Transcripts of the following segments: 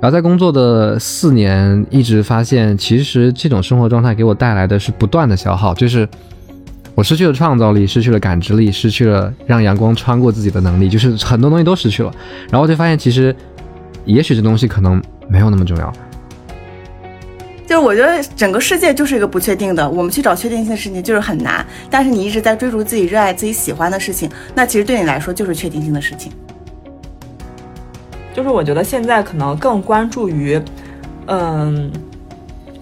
然后在工作的四年，一直发现，其实这种生活状态给我带来的是不断的消耗，就是我失去了创造力，失去了感知力，失去了让阳光穿过自己的能力，就是很多东西都失去了。然后就发现，其实也许这东西可能没有那么重要。就是我觉得整个世界就是一个不确定的，我们去找确定性的事情就是很难。但是你一直在追逐自己热爱、自己喜欢的事情，那其实对你来说就是确定性的事情。就是我觉得现在可能更关注于，嗯，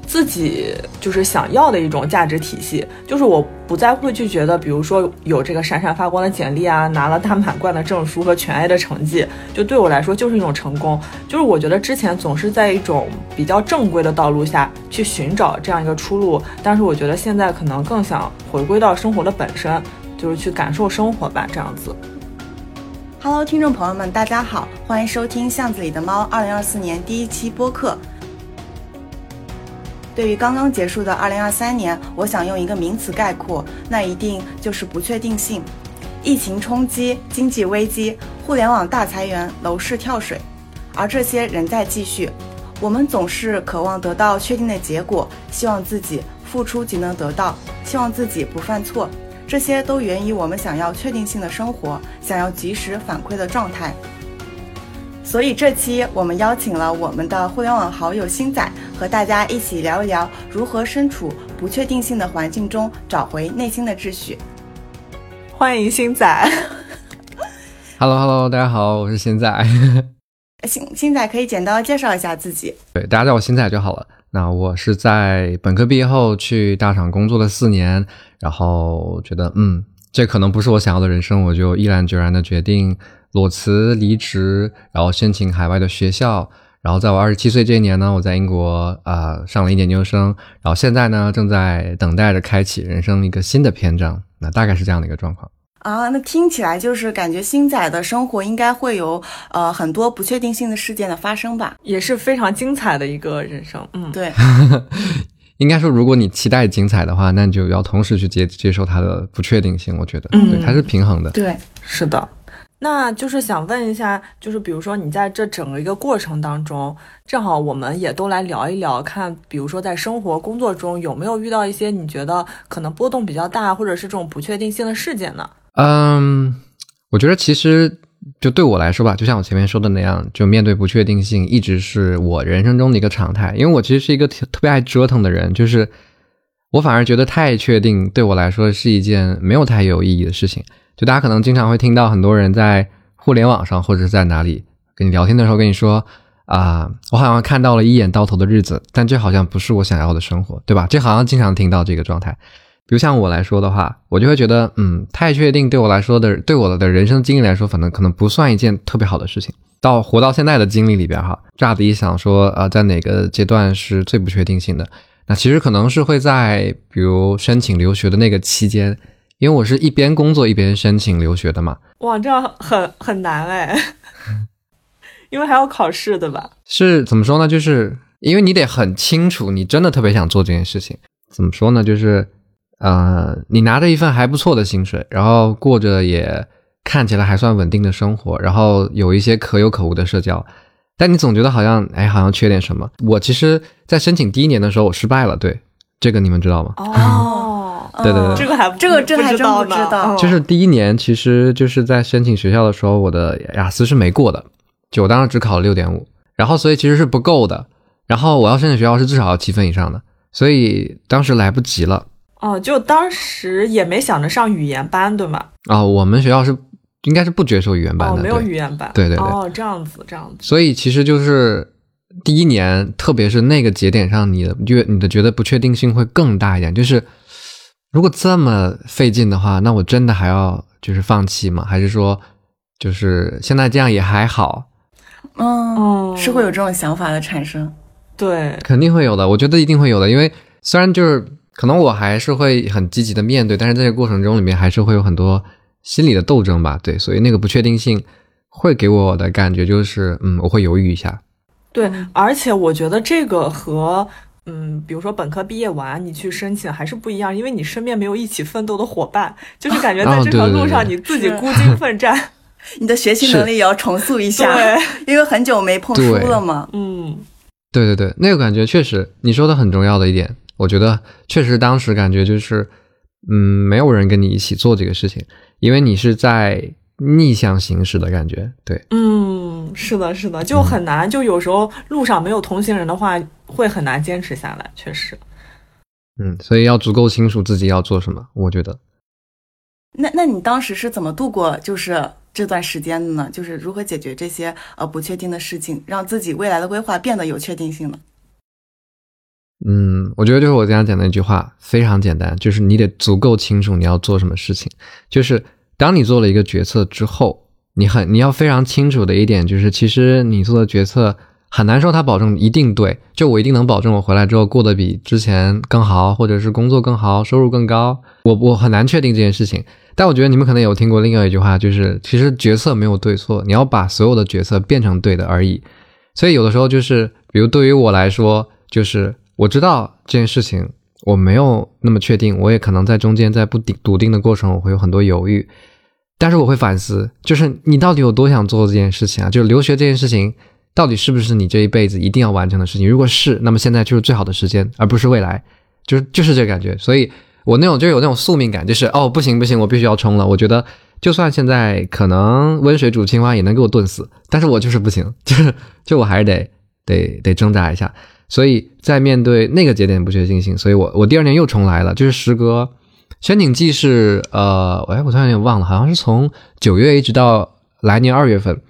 自己就是想要的一种价值体系。就是我不再会去觉得，比如说有这个闪闪发光的简历啊，拿了大满贯的证书和全 A 的成绩，就对我来说就是一种成功。就是我觉得之前总是在一种比较正规的道路下去寻找这样一个出路，但是我觉得现在可能更想回归到生活的本身，就是去感受生活吧，这样子。Hello，听众朋友们，大家好，欢迎收听《巷子里的猫》二零二四年第一期播客。对于刚刚结束的二零二三年，我想用一个名词概括，那一定就是不确定性。疫情冲击、经济危机、互联网大裁员、楼市跳水，而这些仍在继续。我们总是渴望得到确定的结果，希望自己付出即能得到，希望自己不犯错。这些都源于我们想要确定性的生活，想要及时反馈的状态。所以这期我们邀请了我们的互联网好友星仔，和大家一起聊一聊如何身处不确定性的环境中找回内心的秩序。欢迎星仔。Hello Hello，大家好，我是星仔。星星仔可以简单介绍一下自己。对，大家叫我星仔就好了。那我是在本科毕业后去大厂工作了四年。然后觉得，嗯，这可能不是我想要的人生，我就毅然决然的决定裸辞离职，然后申请海外的学校。然后在我二十七岁这一年呢，我在英国啊上了一年研究生。然后现在呢，正在等待着开启人生一个新的篇章。那大概是这样的一个状况啊。那听起来就是感觉星仔的生活应该会有呃很多不确定性的事件的发生吧？也是非常精彩的一个人生。嗯，对。应该说，如果你期待精彩的话，那你就要同时去接接受它的不确定性。我觉得，嗯对，它是平衡的。对，是的。那就是想问一下，就是比如说你在这整个一个过程当中，正好我们也都来聊一聊，看，比如说在生活工作中有没有遇到一些你觉得可能波动比较大，或者是这种不确定性的事件呢？嗯，我觉得其实。就对我来说吧，就像我前面说的那样，就面对不确定性，一直是我人生中的一个常态。因为我其实是一个特别爱折腾的人，就是我反而觉得太确定对我来说是一件没有太有意义的事情。就大家可能经常会听到很多人在互联网上或者是在哪里跟你聊天的时候跟你说啊，我好像看到了一眼到头的日子，但这好像不是我想要的生活，对吧？这好像经常听到这个状态。比如像我来说的话，我就会觉得，嗯，太确定对我来说的，对我的人生经历来说，反正可能不算一件特别好的事情。到活到现在的经历里边，哈，乍的一想说，呃，在哪个阶段是最不确定性的？那其实可能是会在，比如申请留学的那个期间，因为我是一边工作一边申请留学的嘛。哇，这样很很难哎，因为还要考试，对吧？是怎么说呢？就是因为你得很清楚，你真的特别想做这件事情。怎么说呢？就是。呃，你拿着一份还不错的薪水，然后过着也看起来还算稳定的生活，然后有一些可有可无的社交，但你总觉得好像，哎，好像缺点什么。我其实，在申请第一年的时候，我失败了。对，这个你们知道吗？哦，对对对，这个还这个真还真不知道。就是第一年，其实就是在申请学校的时候，我的雅思是没过的，就我当时只考了六点五，然后所以其实是不够的。然后我要申请学校是至少要七分以上的，所以当时来不及了。哦，就当时也没想着上语言班，对吗？啊，我们学校是应该是不接受语言班的，没有语言班。对对对。哦，这样子，这样子。所以其实就是第一年，特别是那个节点上，你的觉你的觉得不确定性会更大一点。就是如果这么费劲的话，那我真的还要就是放弃吗？还是说就是现在这样也还好？嗯，是会有这种想法的产生。对，肯定会有的。我觉得一定会有的，因为虽然就是。可能我还是会很积极的面对，但是在这个过程中里面还是会有很多心理的斗争吧，对，所以那个不确定性会给我的感觉就是，嗯，我会犹豫一下。对，而且我觉得这个和，嗯，比如说本科毕业完你去申请还是不一样，因为你身边没有一起奋斗的伙伴，就是感觉在这条路上你自己孤军奋战。你的学习能力也要重塑一下，对，因为很久没碰书了嘛。嗯，对对对，那个感觉确实，你说的很重要的一点，我觉得确实当时感觉就是，嗯，没有人跟你一起做这个事情，因为你是在逆向行驶的感觉。对，嗯，是的，是的，就很难，就有时候路上没有同行人的话，会很难坚持下来，确实。嗯，所以要足够清楚自己要做什么，我觉得。那那你当时是怎么度过就是这段时间的呢？就是如何解决这些呃不确定的事情，让自己未来的规划变得有确定性呢？嗯，我觉得就是我刚才讲的那句话，非常简单，就是你得足够清楚你要做什么事情。就是当你做了一个决策之后，你很你要非常清楚的一点就是，其实你做的决策很难说它保证一定对，就我一定能保证我回来之后过得比之前更好，或者是工作更好，收入更高。我我很难确定这件事情。但我觉得你们可能有听过另外一句话，就是其实决策没有对错，你要把所有的决策变成对的而已。所以有的时候就是，比如对于我来说，就是我知道这件事情我没有那么确定，我也可能在中间在不定笃定的过程，我会有很多犹豫。但是我会反思，就是你到底有多想做这件事情啊？就是留学这件事情，到底是不是你这一辈子一定要完成的事情？如果是，那么现在就是最好的时间，而不是未来，就是就是这感觉。所以我那种就有那种宿命感，就是哦不行不行，我必须要冲了。我觉得就算现在可能温水煮青蛙也能给我炖死，但是我就是不行，就是就我还是得得得挣扎一下。所以在面对那个节点不确定性，所以我我第二年又重来了，就是时隔申请季是呃，哎，我突然有点忘了，好像是从九月一直到来年二月份，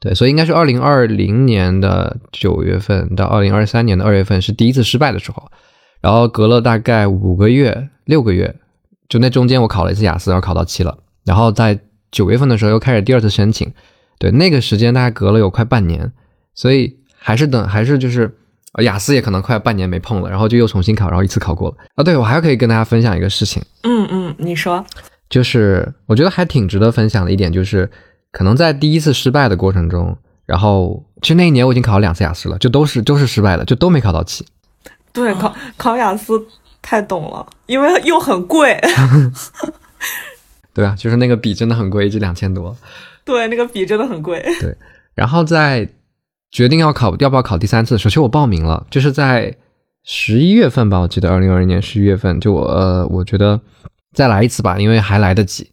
对，所以应该是二零二零年的九月份到二零二三年的二月份是第一次失败的时候，然后隔了大概五个月、六个月，就那中间我考了一次雅思，然后考到七了，然后在九月份的时候又开始第二次申请，对，那个时间大概隔了有快半年，所以还是等，还是就是。呃雅思也可能快半年没碰了，然后就又重新考，然后一次考过了。啊，对，我还可以跟大家分享一个事情，嗯嗯，你说，就是我觉得还挺值得分享的一点，就是可能在第一次失败的过程中，然后其实那一年我已经考了两次雅思了，就都是都是失败的，就都没考到七。对，考 考雅思太懂了，因为又很贵。对啊，就是那个笔真的很贵，一支两千多。对，那个笔真的很贵。对，然后在决定要考要不要考第三次的时候，其实我报名了，就是在十一月份吧，我记得二零二零年十一月份，就我呃，我觉得再来一次吧，因为还来得及。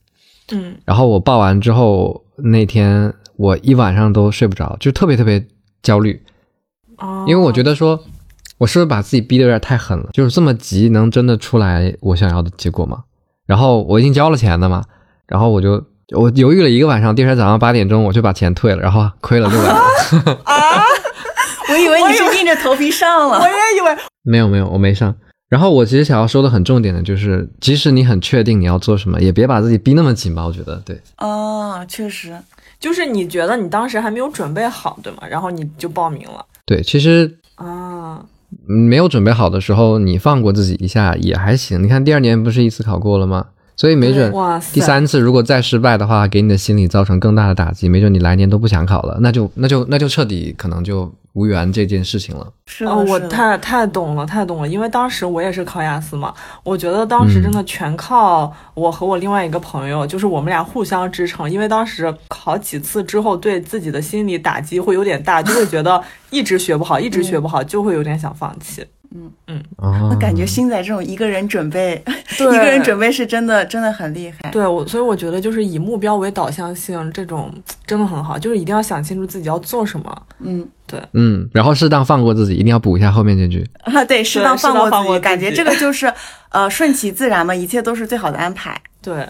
嗯然后我报完之后，那天我一晚上都睡不着，就特别特别焦虑，哦，因为我觉得说，我是不是把自己逼得有点太狠了？就是这么急，能真的出来我想要的结果吗？然后我已经交了钱的嘛，然后我就我犹豫了一个晚上，第二天早上八点钟我就把钱退了，然后亏了六百。啊，我以为你是硬着头皮上了我。也以为没有没有，我没上。然后我其实想要说的很重点的就是，即使你很确定你要做什么，也别把自己逼那么紧吧。我觉得对。哦，确实，就是你觉得你当时还没有准备好，对吗？然后你就报名了对，其实啊。嗯没有准备好的时候，你放过自己一下也还行。你看第二年不是一次考过了吗？所以没准，第三次如果再失败的话，给你的心理造成更大的打击，没准你来年都不想考了，那就那就那就彻底可能就无缘这件事情了。是的，哦，我太太懂了，太懂了，因为当时我也是考雅思嘛，我觉得当时真的全靠我和我另外一个朋友，就是我们俩互相支撑，因为当时考几次之后，对自己的心理打击会有点大，就会觉得一直学不好，一直学不好，就会有点想放弃。哦，我感觉星仔这种一个人准备，对一个人准备是真的真的很厉害。对我，所以我觉得就是以目标为导向性，这种真的很好，就是一定要想清楚自己要做什么。嗯对嗯，然后适当放过自己，一定要补一下后面这句。啊，对，适当放自己，放过感觉这个就是呃顺其自然嘛，一切都是最好的安排。对，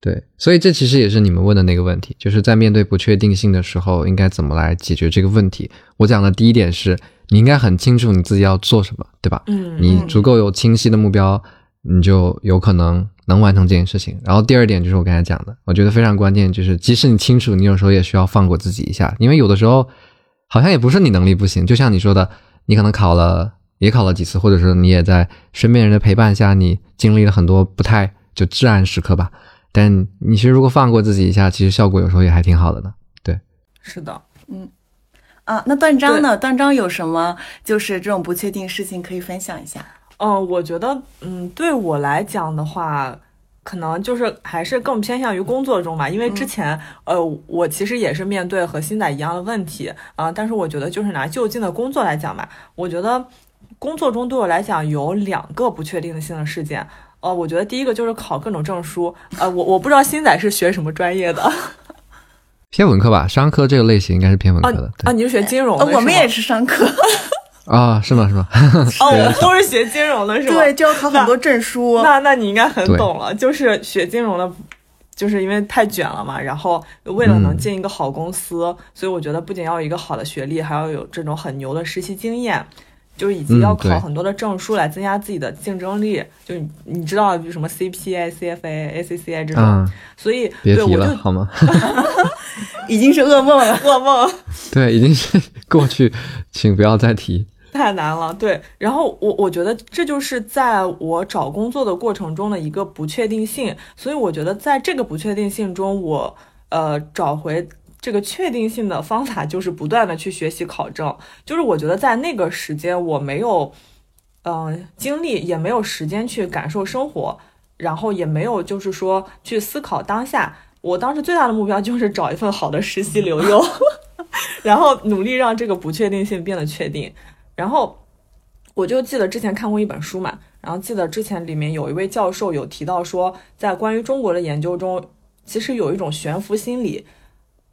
对，所以这其实也是你们问的那个问题，就是在面对不确定性的时候，应该怎么来解决这个问题。我讲的第一点是，你应该很清楚你自己要做什么，对吧？嗯，你足够有清晰的目标，你就有可能能完成这件事情。然后第二点就是我刚才讲的，我觉得非常关键，就是即使你清楚，你有时候也需要放过自己一下，因为有的时候好像也不是你能力不行，就像你说的，你可能考了也考了几次，或者说你也在身边人的陪伴下，你经历了很多不太就至暗时刻吧。但你其实如果放过自己一下，其实效果有时候也还挺好的呢。对是的。啊，那段章呢？段章有什么就是这种不确定事情可以分享一下？嗯，我觉得，嗯，对我来讲的话，可能就是还是更偏向于工作中吧，因为之前呃，我其实也是面对和新仔一样的问题啊，但是我觉得就是拿就近的工作来讲吧，我觉得工作中对我来讲有两个不确定性的事件，呃，我觉得第一个就是考各种证书，呃，我我不知道新仔是学什么专业的，偏文科吧，商科这个类型应该是偏文科的啊，你是学金融的，我们也是商科。啊，是吗？是吗？哦，都是学金融的，是吗？对，就要考很多证书。那那你应该很懂了，就是学金融的，就是因为太卷了嘛。然后为了能进一个好公司，所以我觉得不仅要有一个好的学历，还要有这种很牛的实习经验，就是以及要考很多的证书来增加自己的竞争力。就你知道，就什么 CPA、CFA、ACCA 这种。所以别提了，好吗？已经是噩梦了，噩梦。对，已经是过去，请不要再提。太难了，对。然后我我觉得这就是在我找工作的过程中的一个不确定性，所以我觉得在这个不确定性中，我呃找回这个确定性的方法就是不断的去学习考证。就是我觉得在那个时间我没有嗯精力，也没有时间去感受生活，然后也没有就是说去思考当下。我当时最大的目标就是找一份好的实习留用，然后努力让这个不确定性变得确定。然后我就记得之前看过一本书嘛，然后记得之前里面有一位教授有提到说，在关于中国的研究中，其实有一种悬浮心理，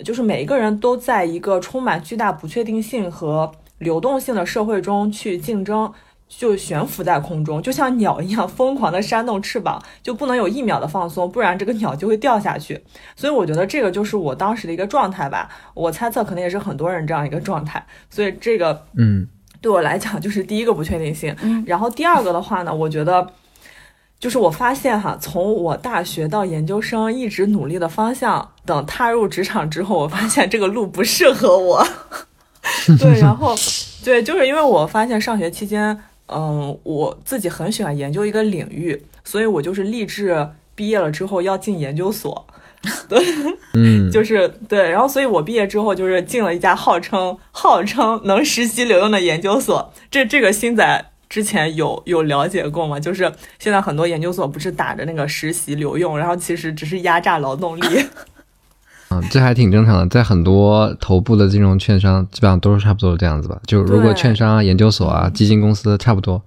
就是每一个人都在一个充满巨大不确定性和流动性的社会中去竞争，就悬浮在空中，就像鸟一样疯狂的扇动翅膀，就不能有一秒的放松，不然这个鸟就会掉下去。所以我觉得这个就是我当时的一个状态吧，我猜测可能也是很多人这样一个状态。所以这个，嗯。对我来讲，就是第一个不确定性。然后第二个的话呢，我觉得就是我发现哈，从我大学到研究生一直努力的方向，等踏入职场之后，我发现这个路不适合我。对，然后对，就是因为我发现上学期间，嗯，我自己很喜欢研究一个领域，所以我就是立志毕业了之后要进研究所。对，嗯，就是对，然后所以我毕业之后就是进了一家号称号称能实习留用的研究所。这这个新仔之前有有了解过吗？就是现在很多研究所不是打着那个实习留用，然后其实只是压榨劳动力。嗯，这还挺正常的，在很多头部的金融券商基本上都是差不多这样子吧。就如果券商、研究所啊、基金公司差不多。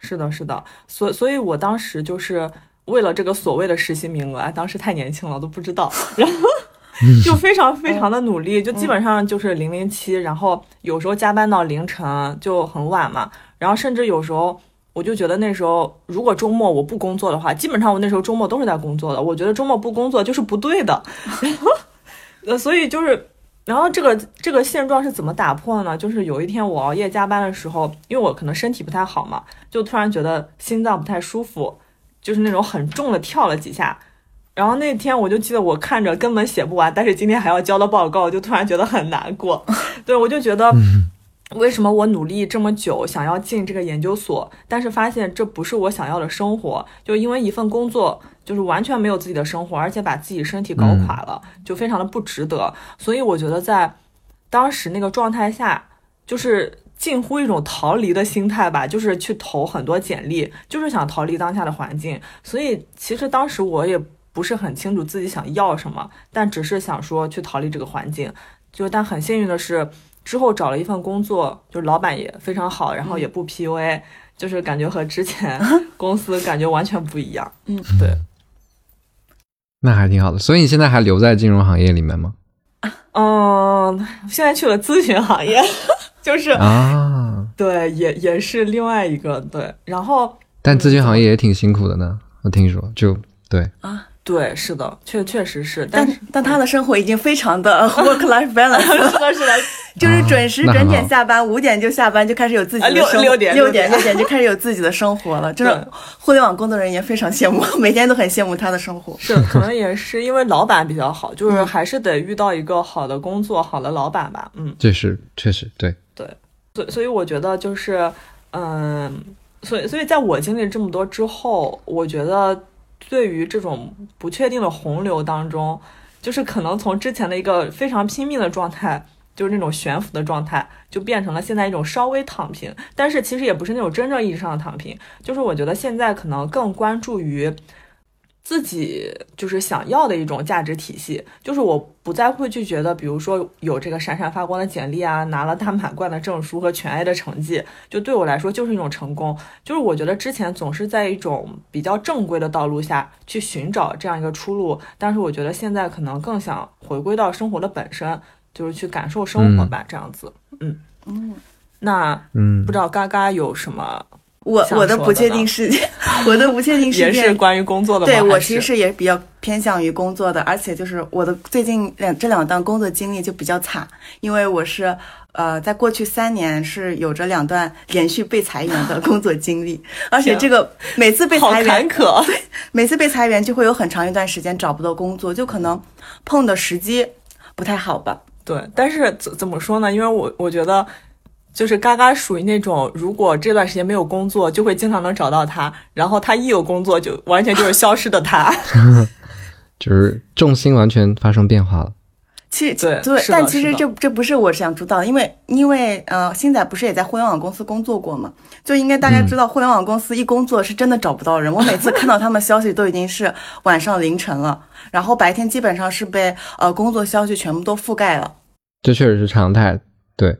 是的，是的，所所以，我当时就是。为了这个所谓的实习名额，当时太年轻了都不知道，然后就非常非常的努力，就基本上就是零零七，然后有时候加班到凌晨就很晚嘛，然后甚至有时候我就觉得那时候如果周末我不工作的话，基本上我那时候周末都是在工作的，我觉得周末不工作就是不对的，呃，所以就是，然后这个这个现状是怎么打破呢？就是有一天我熬夜加班的时候，因为我可能身体不太好嘛，就突然觉得心脏不太舒服。就是那种很重的跳了几下，然后那天我就记得我看着根本写不完，但是今天还要交的报告，就突然觉得很难过。对我就觉得，为什么我努力这么久想要进这个研究所，但是发现这不是我想要的生活，就因为一份工作就是完全没有自己的生活，而且把自己身体搞垮了，就非常的不值得。所以我觉得在当时那个状态下，就是。近乎一种逃离的心态吧，就是去投很多简历，就是想逃离当下的环境。所以其实当时我也不是很清楚自己想要什么，但只是想说去逃离这个环境。就但很幸运的是，之后找了一份工作，就是老板也非常好，然后也不 PUA，就是感觉和之前 公司感觉完全不一样。嗯，对。那还挺好的。所以你现在还留在金融行业里面吗？嗯，现在去了咨询行业。就是啊，对，也也是另外一个对，然后但咨询行业也挺辛苦的呢，我听说就对啊。对，是的，确确实是，但但他的生活已经非常的 work life balance，是的，是的，就是准时准点下班，五点就下班，就开始有自己的生六点六点六点就开始有自己的生活了。真的，互联网工作人员非常羡慕，每天都很羡慕他的生活。是，可能也是因为老板比较好，就是还是得遇到一个好的工作、好的老板吧。嗯，这是确实对对，所所以我觉得就是嗯，所以所以在我经历这么多之后，我觉得。对于这种不确定的洪流当中，就是可能从之前的一个非常拼命的状态，就是那种悬浮的状态，就变成了现在一种稍微躺平。但是其实也不是那种真正意义上的躺平，就是我觉得现在可能更关注于自己就是想要的一种价值体系，就是我不再会去觉得，比如说有这个闪闪发光的简历啊，拿了大满贯的证书和全 A 的成绩，就对我来说就是一种成功。就是我觉得之前总是在一种比较正规的道路下去寻找这样一个出路，但是我觉得现在可能更想回归到生活的本身，就是去感受生活吧，这样子。嗯嗯，那嗯不知道嘎嘎有什么？我我的不确定事件，我的不确定事 也是关于工作的对我其实是是也比较偏向于工作的，而且就是我的最近两这两段工作经历就比较惨，因为我是呃在过去三年是有着两段连续被裁员的工作经历，而且这个每次被裁员，坎坷。每次被裁员就会有很长一段时间找不到工作，就可能碰的时机不太好吧。对，但是怎怎么说呢？因为我我觉得，就是嘎嘎属于那种，如果这段时间没有工作，就会经常能找到他，然后他一有工作，就完全就是消失的他。就是重心完全发生变化了。其实对对，但其实这这不是我想主导的，因为因为呃，星仔不是也在互联网公司工作过嘛，就应该大家知道，互联网公司一工作是真的找不到人。我每次看到他们消息都已经是晚上凌晨了，然后白天基本上是被呃工作消息全部都覆盖了。这确实是常态。对，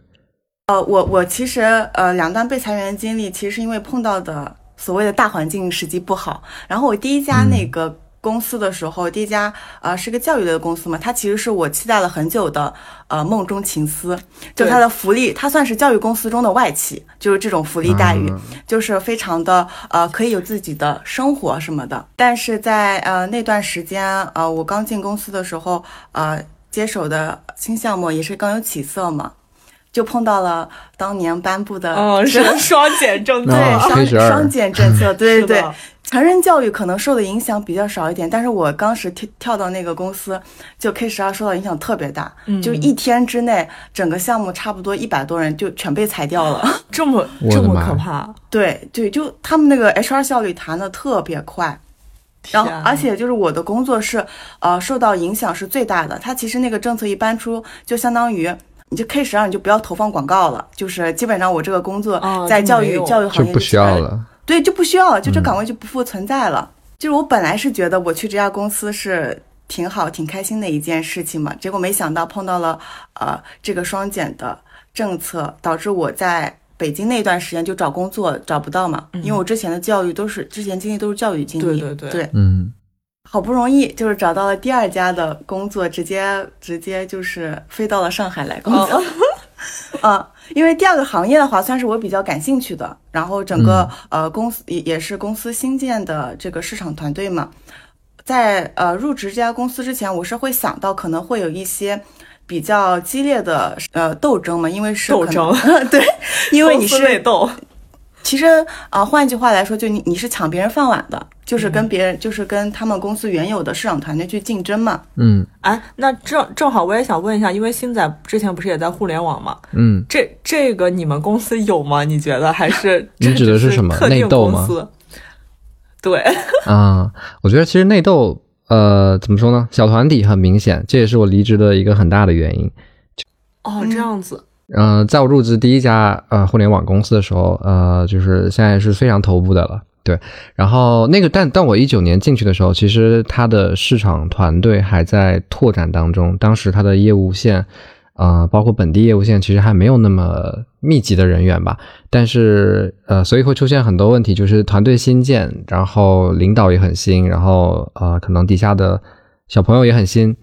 呃，我我其实呃两段被裁员的经历，其实是因为碰到的所谓的大环境时机不好。然后我第一家那个公司的时候，第一家呃是个教育类的公司嘛，它其实是我期待了很久的呃梦中情思，就它的福利，它算是教育公司中的外企，就是这种福利待遇，嗯就是非常的呃可以有自己的生活什么的。但是在呃那段时间，呃我刚进公司的时候，呃接手的新项目也是刚有起色嘛。就碰到了当年颁布的嗯，是双减政策。对啊双双减政策，对对对，成人教育可能受的影响比较少一点，但是我当时跳跳到那个公司，就 K 十二受到影响特别大，嗯就一天之内，整个项目差不多一百多人就全被裁掉了。这么这么可怕，对对，就他们那个 HR 效率谈的特别快。然后，而且就是我的工作是，呃，受到影响是最大的。它其实那个政策一搬出，就相当于你就 K 十二你就不要投放广告了，就是基本上我这个工作哦在教育、教育行业就不需要了。对，就不需要了，就这嗯。岗位就不复存在了。就是我本来是觉得我去这家公司是挺好、挺开心的一件事情嘛，结果没想到碰到了呃这个双减的政策，导致我在北京那段时间就找工作找不到嘛，因为我之前的教育都是之前经历都是教育经历，对对。对。嗯，好不容易就是找到了第二家的工作，直接直接就是飞到了上海来工作。啊，因为第二个行业的话，算是我比较感兴趣的，然后整个、呃公司也也是公司新建的这个市场团队嘛，在呃入职这家公司之前，我是会想到可能会有一些比较激烈的呃斗争嘛，因为是斗争。对，因为你是内是斗，其实啊、呃换句话来说，就你你是抢别人饭碗的，就是嗯跟别人、就是跟他们公司原有的市场团队去竞争嘛。嗯哎，那正正好我也想问一下，因为星仔之前不是也在互联网嘛？嗯，这这个你们公司有吗？你觉得还是 你指的是什么特定内斗吗公司？对，啊，我觉得其实内斗，呃，怎么说呢？小团体很明显，这也是我离职的一个很大的原因。哦，这样子，呃，在我入职第一家呃互联网公司的时候，呃，就是现在是非常头部的了。对，然后那个，但但我一九年进去的时候，其实它的市场团队还在拓展当中，当时它的业务线，呃，包括本地业务线，其实还没有那么密集的人员吧。但是呃，所以会出现很多问题，就是团队新建，然后领导也很新，然后呃，可能底下的小朋友也很新，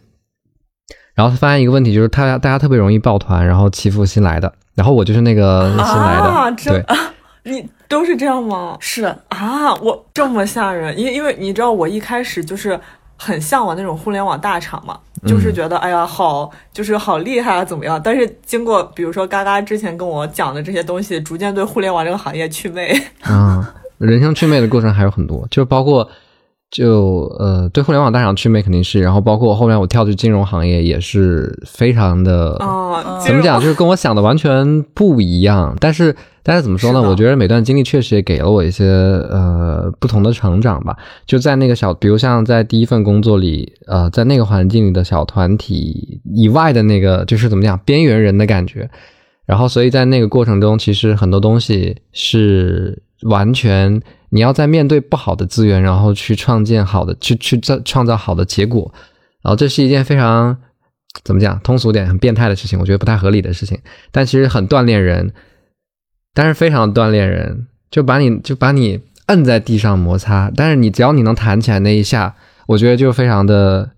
然后发现一个问题，就是他大家特别容易抱团，然后欺负新来的，然后我就是那个新来的，啊这对，你都是这样吗？是，啊，我这么吓人，因因为你知道，我一开始就是很向往那种互联网大厂嘛，就是觉得哎呀好，就是好厉害啊，怎么样？但是经过比如说嘎嘎之前跟我讲的这些东西，逐渐对互联网这个行业祛魅。啊，人生祛魅的过程还有很多，就是包括就呃对互联网大厂祛魅肯定是，然后包括后面我跳去金融行业也是非常的。啊，怎么讲？就是跟我想的完全不一样，但是但是怎么说呢？我觉得每段经历确实也给了我一些呃不同的成长吧。就在那个小，比如像在第一份工作里，呃，在那个环境里的小团体以外的那个，就是怎么讲边缘人的感觉。然后，所以在那个过程中，其实很多东西是完全你要在面对不好的资源，然后去创建好的，去去造创造好的结果，然后这是一件非常怎么讲通俗点很变态的事情，我觉得不太合理的事情，但其实很锻炼人，但是非常锻炼人，就把你就把你摁在地上摩擦，但是你只要你能弹起来那一下，我觉得就非常的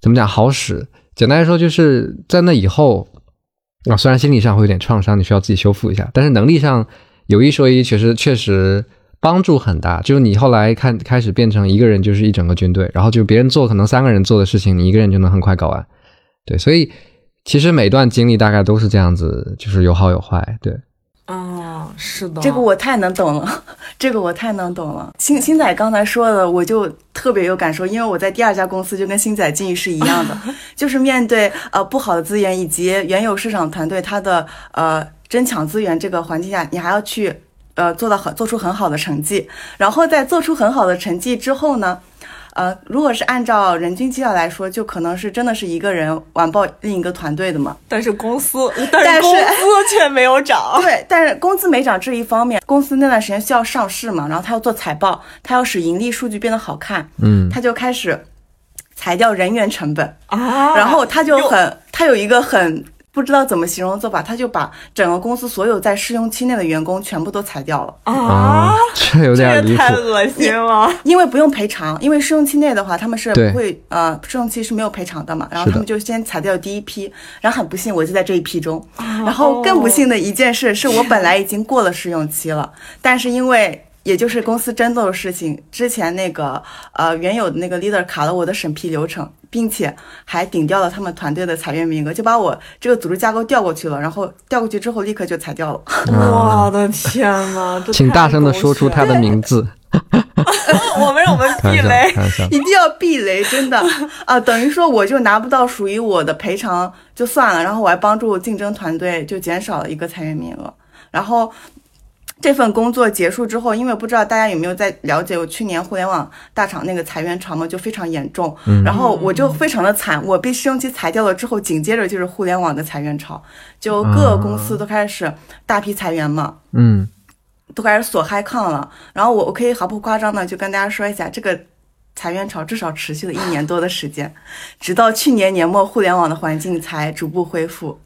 怎么讲好使。简单来说，就是在那以后啊，虽然心理上会有点创伤，你需要自己修复一下，但是能力上有一说一，确实确实帮助很大。就是你后来看开始变成一个人，就是一整个军队，然后就别人做可能三个人做的事情，你一个人就能很快搞完。对，所以其实每段经历大概都是这样子，就是有好有坏。对，哦，是的，这个我太能懂了，这个我太能懂了。星星仔刚才说的，我就特别有感受，因为我在第二家公司就跟星仔境遇是一样的，就是面对呃不好的资源以及原有市场团队他的呃争抢资源这个环境下，你还要去呃做到很做出很好的成绩，然后在做出很好的成绩之后呢。呃，如果是按照人均绩效来说，就可能是真的是一个人完爆另一个团队的嘛。但是公司，但是但是工资却没有涨。对，但是工资没涨这一方面，公司那段时间需要上市嘛，然后他要做财报，他要使盈利数据变得好看，嗯，他就开始裁掉人员成本，啊，然后他就很，他有一个很不知道怎么形容做法，他就把整个公司所有在试用期内的员工全部都裁掉了。啊，这有点离谱。太恶心了。因为不用赔偿，因为试用期内的话，他们是不会呃试用期是没有赔偿的嘛，然后他们就先裁掉第一批，然后很不幸我就在这一批中，然然后更不幸的一件事是我本来已经过了试用期了，但是因为也就是公司争斗的事情，之前那个呃原有的那个 leader 卡了我的审批流程，并且还顶掉了他们团队的裁员名额，就把我这个组织架构调过去了，然后调过去之后立刻就裁掉了。我的天呐，请大声的说出他的名字。我们让我们避雷。一定要避雷，真的啊！等于说我就拿不到属于我的赔偿就算了，然后我还帮助竞争团队就减少了一个裁员名额。然后这份工作结束之后，因为不知道大家有没有在了解，我去年互联网大厂那个裁员潮嘛，就非常严重。嗯然后我就非常的惨，我被试用期裁掉了之后，紧接着就是互联网的裁员潮，就各个公司都开始大批裁员嘛。嗯，都开始锁嗨抗了。然后我我可以毫不夸张的就跟大家说一下，这个裁员潮至少持续了一年多的时间，直到去年年末，互联网的环境才逐步恢复。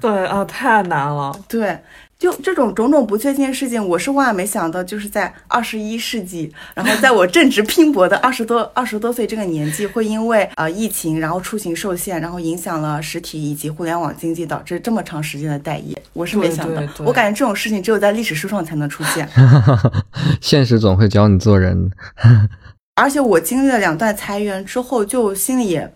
对啊，太难了。对，就这种种种不确定的事情，我是万万没想到，就是在二十一世纪，然后在我正值拼搏的二十多二十多岁这个年纪，会因为呃疫情，然后出行受限，然后影响了实体以及互联网经济，导致这么长时间的待业。我是没想到，对对我感觉这种事情只有在历史书上才能出现。现实总会教你做人。而且我经历了两段裁员之后，就心里也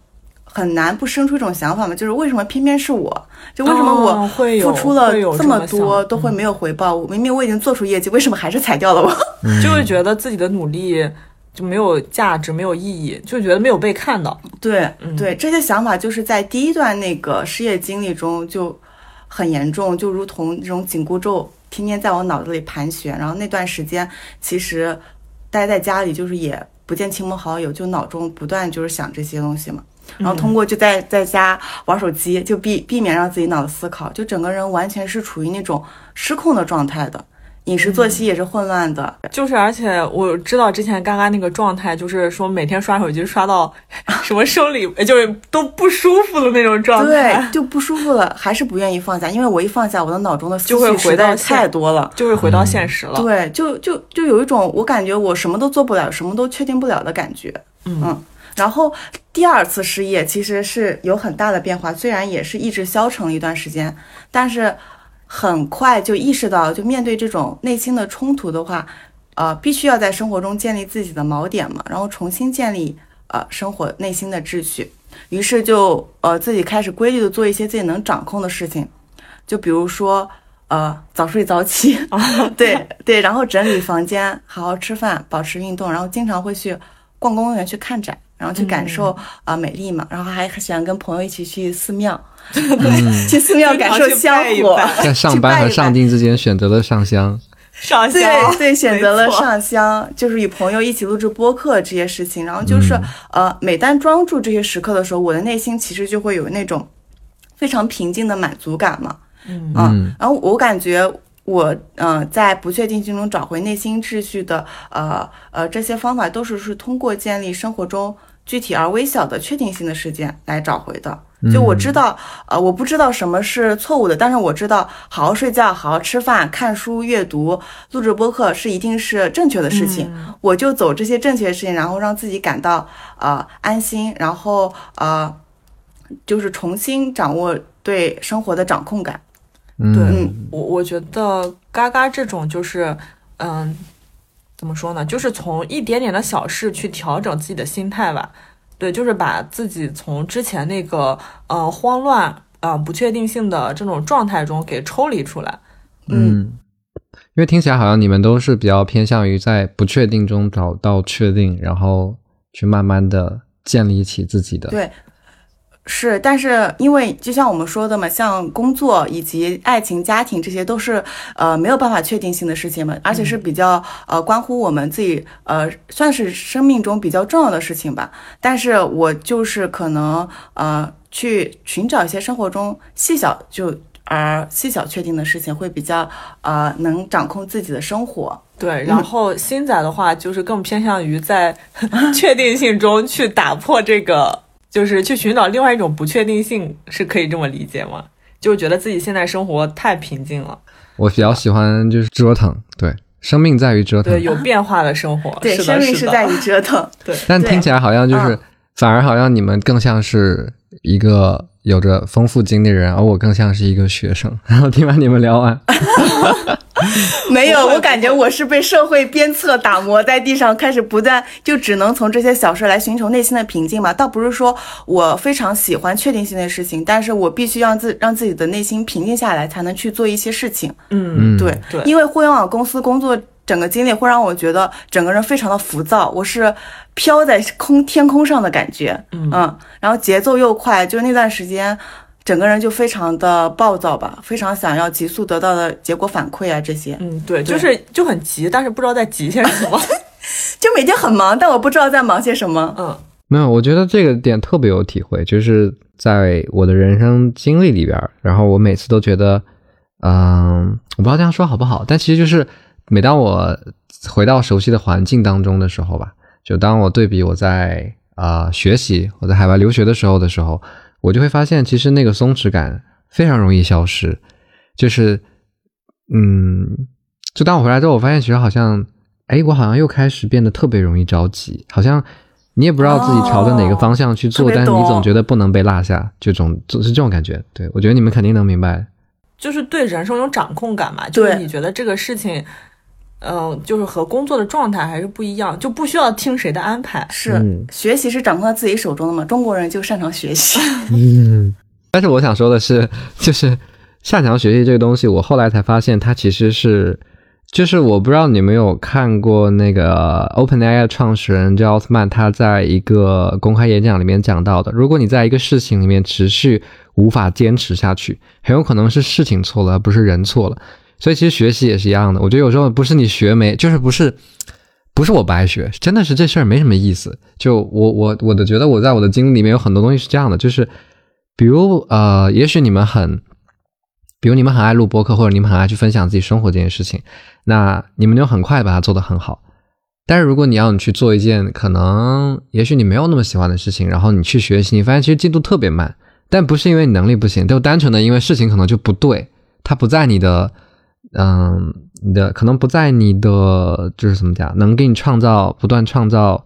很难不生出一种想法嘛，就是为什么偏偏是我？就为什么哦我付出了这么多都会没有回报？我明明我已经做出业绩，为什么还是裁掉了我？就会觉得自己的努力就没有价值、没有意义，就觉得没有被看到。对嗯对，这些想法就是在第一段那个失业经历中就很严重，就如同这种紧箍咒天天在我脑子里盘旋。然后那段时间其实待在家里，就是也不见亲朋好友，就脑中不断就是想这些东西嘛。然后通过就在在家玩手机，就避避免让自己脑子思考，就整个人完全是处于那种失控的状态的，饮食作息也是混乱的，就是，而且我知道之前刚刚那个状态，就是说每天刷手机刷到什么生理，就是都不舒服的那种状态对，，就不舒服了，还是不愿意放下，因为我一放下，我的脑中的思就会回到太多了。就会回到现实了。对，就就就有一种我感觉我什么都做不了，什么都确定不了的感觉。嗯然后第二次失业其实是有很大的变化，虽然也是意志消沉了一段时间，但是很快就意识到，就面对这种内心的冲突的话，呃，必须要在生活中建立自己的锚点嘛，然后重新建立呃生活内心的秩序。于是就呃自己开始规律的做一些自己能掌控的事情，就比如说呃早睡早起，对对，然后整理房间，好好吃饭，保持运动，然后经常会去逛公园去看展，然后去感受啊、呃美丽嘛，然后还喜欢跟朋友一起去寺庙，去寺庙感受香火，在上班和上帝。进之间选择了上香。上香。对对，选择了上香，就是与朋友一起录制播客这些事情，然后就是、呃，每当专注这些时刻的时候，我的内心其实就会有那种非常平静的满足感嘛。嗯。然后我感觉我嗯、呃在不确定性中找回内心秩序的呃呃这些方法，都是是通过建立生活中具体而微小的确定性的事件来找回的。就我知道，呃，我不知道什么是错误的，但是我知道好好睡觉、好好吃饭、看书、阅读、录制播客是一定是正确的事情。我就走这些正确的事情，然后让自己感到呃安心，然后呃就是重新掌握对生活的掌控感。嗯，对嗯我我觉得嘎嘎这种就是，嗯，怎么说呢？就是从一点点的小事去调整自己的心态吧。对，就是把自己从之前那个呃慌乱、呃不确定性的这种状态中给抽离出来。嗯，因为听起来好像你们都是比较偏向于在不确定中找到确定，然后去慢慢的建立起自己的。对，是，但是因为就像我们说的嘛，像工作以及爱情、家庭这些都是呃没有办法确定性的事情嘛，而且是比较呃关乎我们自己呃算是生命中比较重要的事情吧。但是我就是可能呃去寻找一些生活中细小就而细小确定的事情，会比较呃能掌控自己的生活。对，然后新仔的话就是更偏向于在 确定性中去打破这个，就是去寻找另外一种不确定性，是可以这么理解吗？就是觉得自己现在生活太平静了，我比较喜欢就是折腾，对，生命在于折腾对，。有变化的生活，对，生命是在于折腾。对，对但听起来好像就是嗯，反而好像你们更像是一个有着丰富经历的人，而我更像是一个学生。然后听完你们聊完，没有，我感觉我是被社会鞭策打磨在地上，开始不断就只能从这些小事来寻求内心的平静嘛。倒不是说我非常喜欢确定性的事情，但是我必须让自让自己的内心平静下来，才能去做一些事情。嗯，嗯，对，对因为互联网公司工作整个经历会让我觉得整个人非常的浮躁，我是飘在空天空上的感觉，嗯然后节奏又快，就那段时间。整个人就非常的暴躁吧，非常想要急速得到的结果反馈啊，这些嗯，对，对就是就很急，但是不知道在急些什么。就每天很忙，但我不知道在忙些什么。嗯没有，我觉得这个点特别有体会，就是在我的人生经历里边儿，然后我每次都觉得，嗯，我不知道这样说好不好，但其实就是每当我回到熟悉的环境当中的时候吧，就当我对比我在啊、呃学习，我在海外留学的时候的时候，我就会发现，其实那个松弛感非常容易消失，就是，嗯，就当我回来之后，我发现其实好像，哎，我好像又开始变得特别容易着急，好像你也不知道自己朝着哪个方向去做，哦但是你总觉得不能被落下，这种总是这种感觉。对我觉得你们肯定能明白。就是对人生有掌控感嘛，就是你觉得这个事情，嗯、就是和工作的状态还是不一样，就不需要听谁的安排。是、嗯学习是掌控在自己手中的嘛？中国人就擅长学习。嗯，但是我想说的是，就是擅长学习这个东西，我后来才发现它其实是，就是我不知道你们有看过那个 OpenAI 创始人叫奥特曼，他在一个公开演讲里面讲到的，如果你在一个事情里面持续无法坚持下去，很有可能是事情错了，而不是人错了。所以其实学习也是一样的，我觉得有时候不是你学没，就是不是。不是我不爱学，真的是这事儿没什么意思。就我我我的觉得我在我的经历里面有很多东西是这样的，就是比如呃，也许你们很，比如你们很爱录播客，或者你们很爱去分享自己生活这件事情，那你们就很快把它做得很好。但是如果你要你去做一件可能也许你没有那么喜欢的事情，然后你去学习，你发现其实进度特别慢，但不是因为你能力不行，就单纯的因为事情可能就不对，它不在你的嗯，你的可能不在你的就是怎么讲，能给你创造不断创造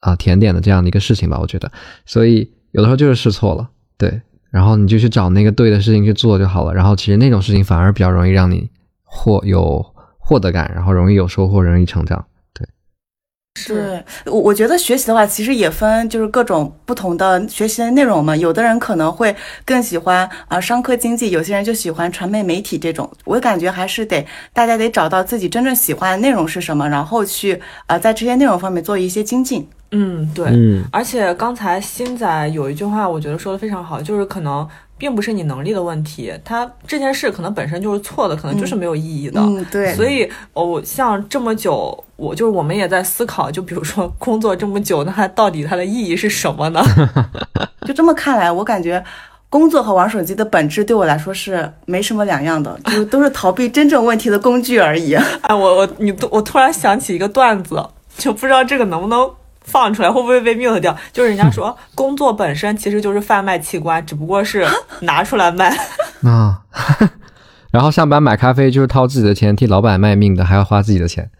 啊、甜点的这样的一个事情吧，我觉得，所以有的时候就是试错了，对，然后你就去找那个对的事情去做就好了，然后其实那种事情反而比较容易让你获有获得感，然后容易有收获，容易成长。对，我我觉得学习的话，其实也分就是各种不同的学习的内容嘛。有的人可能会更喜欢啊、呃商科经济，有些人就喜欢传媒媒体这种。我感觉还是得大家得找到自己真正喜欢的内容是什么，然后去啊在这些内容方面做一些精进。嗯，对。嗯而且刚才新仔有一句话，我觉得说的非常好，就是可能并不是你能力的问题，他这件事可能本身就是错的，可能就是没有意义的。嗯，对，所以，哦，像这么久，我就是我们也在思考，就比如说工作这么久，那它到底它的意义是什么呢？就这么看来，我感觉工作和玩手机的本质对我来说是没什么两样的，就都是逃避真正问题的工具而已。哎，我我你我突然想起一个段子，就不知道这个能不能放出来，会不会被 mute 掉？就是人家说工作本身其实就是贩卖器官，只不过是拿出来卖。啊，然后上班买咖啡就是掏自己的钱，替老板卖命的还要花自己的钱。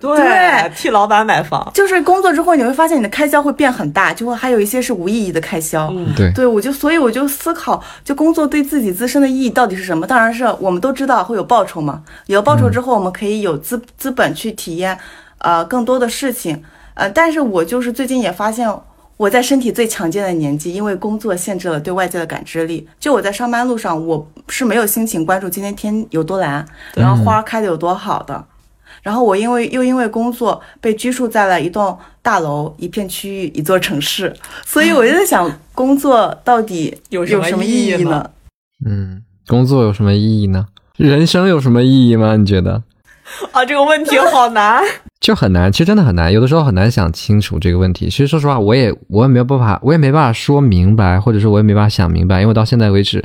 对，替老板买房，就是工作之后你会发现你的开销会变很大，就会还有一些是无意义的开销。嗯，对，对我就所以我就思考，就工作对自己自身的意义到底是什么？当然是我们都知道会有报酬嘛，有报酬之后我们可以有资资本去体验，呃，更多的事情。呃，但是我就是最近也发现，我在身体最强健的年纪，因为工作限制了对外界的感知力。就我在上班路上，我是没有心情关注今天天有多蓝，然后花开的有多好的。然后我因为又因为工作被拘束在了一栋大楼、一片区域、一座城市，所以我就在想，工作到底有什么意义呢？嗯，工作有什么意义呢？人生有什么意义吗？你觉得？啊，这个问题好难，就很难，其实真的很难，有的时候很难想清楚这个问题。其实说实话，我也我也没有办法，我也没办法说明白，或者说我也没办法想明白，因为到现在为止，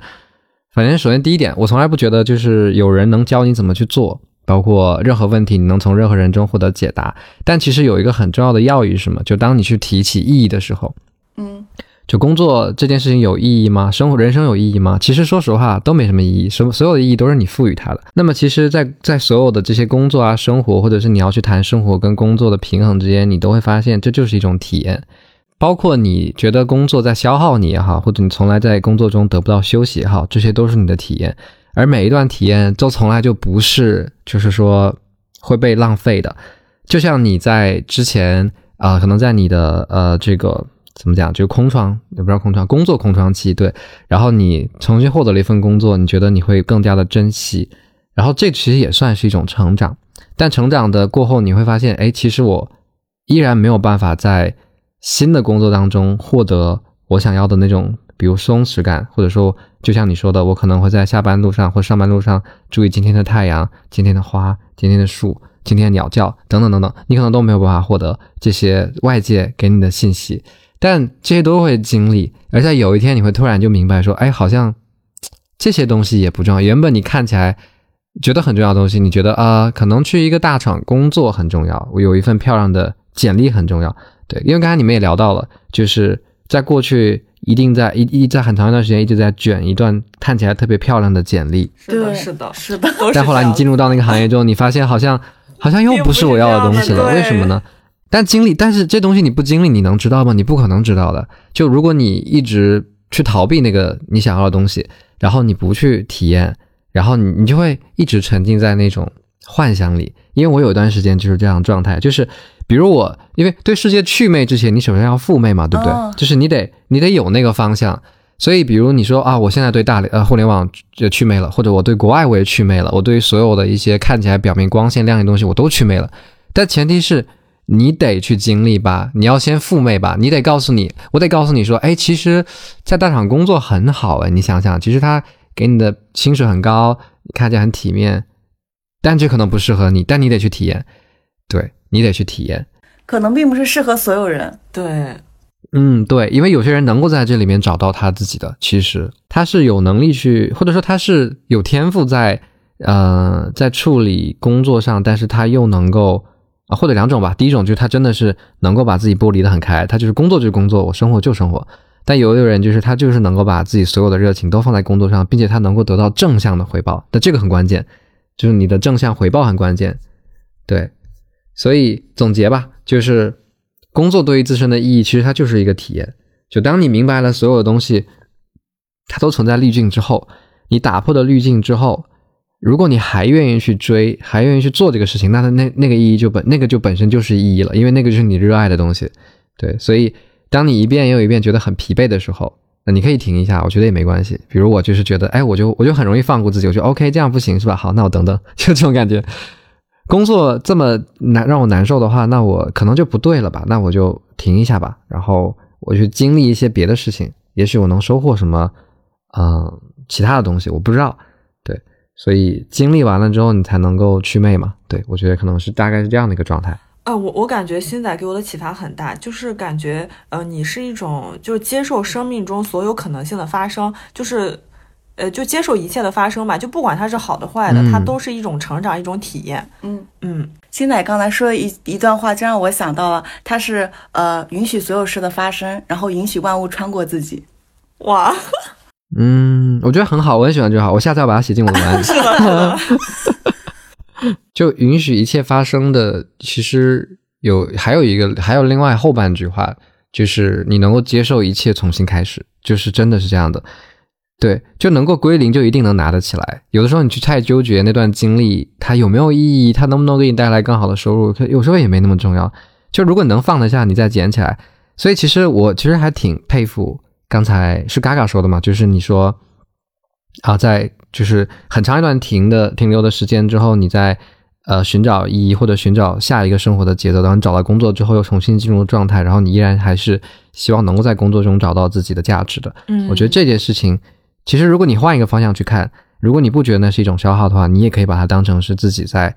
反正首先第一点，我从来不觉得就是有人能教你怎么去做。包括任何问题，你能从任何人中获得解答。但其实有一个很重要的要义是什么？就当你去提起意义的时候，嗯，就工作这件事情有意义吗？生活人生有意义吗？其实说实话都没什么意义，什么所有的意义都是你赋予它的。那么其实，在在所有的这些工作啊、生活，或者是你要去谈生活跟工作的平衡之间，你都会发现这就是一种体验。包括你觉得工作在消耗你也好，或者你从来在工作中得不到休息也好，这些都是你的体验。而每一段体验都从来就不是，就是说会被浪费的。就像你在之前啊，可能在你的呃这个怎么讲，就空窗也不知道空窗工作空窗期，对。然后你重新获得了一份工作，你觉得你会更加的珍惜。然后这其实也算是一种成长。但成长的过后，你会发现，哎，其实我依然没有办法在新的工作当中获得我想要的那种。比如松弛感，或者说，就像你说的，我可能会在下班路上或上班路上注意今天的太阳、今天的花、今天的树、今天的鸟叫等等等等，你可能都没有办法获得这些外界给你的信息，但这些都会经历，而在有一天你会突然就明白说，哎，好像 这些东西也不重要。原本你看起来觉得很重要的东西，你觉得啊，可能去一个大厂工作很重要，我有一份漂亮的简历很重要，对，因为刚才你们也聊到了，就是在过去。一定在一一在很长一段时间一直在卷一段看起来特别漂亮的简历，是的，是的，是的。但后来你进入到那个行业之后，你发现好像好像又不是我要的东西了，为什么呢？但经历，但是这东西你不经历，你能知道吗？你不可能知道的。就如果你一直去逃避那个你想要的东西，然后你不去体验，然后你你就会一直沉浸在那种幻想里。因为我有一段时间就是这样状态，就是。比如我，因为对世界祛魅之前，你首先要赴魅嘛，对不对？就是你得你得有那个方向。所以，比如你说啊，我现在对大呃互联网就祛魅了，或者我对国外我也祛魅了，我对于所有的一些看起来表面光鲜亮丽的东西我都祛魅了。但前提是你得去经历吧，你要先赴魅吧，你得告诉你，我得告诉你说，哎，其实，在大厂工作很好哎，你想想，其实他给你的薪水很高，看起来很体面，但这可能不适合你，但你得去体验，对。你得去体验，可能并不是适合所有人。对，嗯，对，因为有些人能够在这里面找到他自己的，其实他是有能力去，或者说他是有天赋在，呃，在处理工作上，但是他又能够或者两种吧。第一种就是他真的是能够把自己剥离的很开，他就是工作就是工作，我生活就生活。但有的人就是他就是能够把自己所有的热情都放在工作上，并且他能够得到正向的回报，但这个很关键，就是你的正向回报很关键，对。所以总结吧，就是工作对于自身的意义，其实它就是一个体验。就当你明白了所有的东西，它都存在滤镜之后，你打破了滤镜之后，如果你还愿意去追，还愿意去做这个事情，那它那那个意义就本那个就本身就是意义了，因为那个就是你热爱的东西。对，所以当你一遍又一遍觉得很疲惫的时候，那你可以停一下，我觉得也没关系。比如我就是觉得，哎，我就我就很容易放过自己，我就 OK，这样不行是吧？好，那我等等，就这种感觉。工作这么难让我难受的话，那我可能就不对了吧？那我就停一下吧，然后我去经历一些别的事情，也许我能收获什么，嗯，其他的东西，我不知道。对，所以经历完了之后，你才能够祛魅嘛。对我觉得可能是大概是这样的一个状态。啊，我我感觉新仔给我的启发很大，就是感觉呃，你是一种就是接受生命中所有可能性的发生，就是呃，就接受一切的发生吧，就不管它是好的坏的，它都是一种成长，一种体验。嗯嗯，新仔刚才说的一一段话，就让我想到了，他是呃允许所有事的发生，然后允许万物穿过自己。哇，嗯，我觉得很好，我很喜欢这句话，我下次要把它写进我的文案。是的。就允许一切发生的，其实有还有一个，还有另外后半句话，就是你能够接受一切重新开始，就是真的是这样的，对，就能够归零，就一定能拿得起来。有的时候你去太纠结那段经历，它有没有意义，它能不能给你带来更好的收入，有时候也没那么重要。就如果能放得下，你再捡起来。所以其实我其实还挺佩服，刚才是嘎嘎说的嘛，就是你说啊，在。就是很长一段停的停留的时间之后，你在呃寻找意义或者寻找下一个生活的节奏。当你找到工作之后，又重新进入状态，然后你依然还是希望能够在工作中找到自己的价值的。嗯，我觉得这件事情，其实如果你换一个方向去看，如果你不觉得那是一种消耗的话，你也可以把它当成是自己在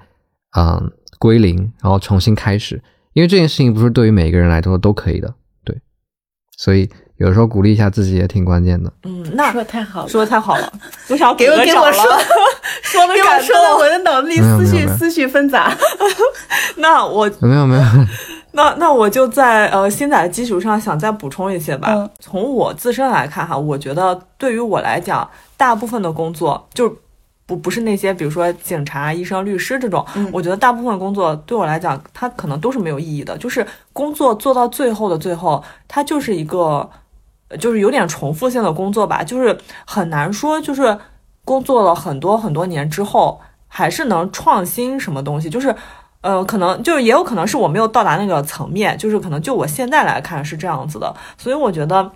嗯归零，然后重新开始。因为这件事情不是对于每个人来说都可以的，对，所以。有时候鼓励一下自己也挺关键的。嗯，那说的太好了，说的太好了，我想给我 给我说，说的感动，我的脑子里思绪思绪纷杂。那我没有没有，那那我就在呃新仔的基础上想再补充一些吧。从我自身来看哈，我觉得对于我来讲，大部分的工作就。不不是那些，比如说警察、医生、律师这种，我觉得大部分工作对我来讲，它可能都是没有意义的。就是工作做到最后的最后，它就是一个，就是有点重复性的工作吧。就是很难说，就是工作了很多很多年之后，还是能创新什么东西。就是，呃，可能就是也有可能是我没有到达那个层面。就是可能就我现在来看是这样子的，所以我觉得。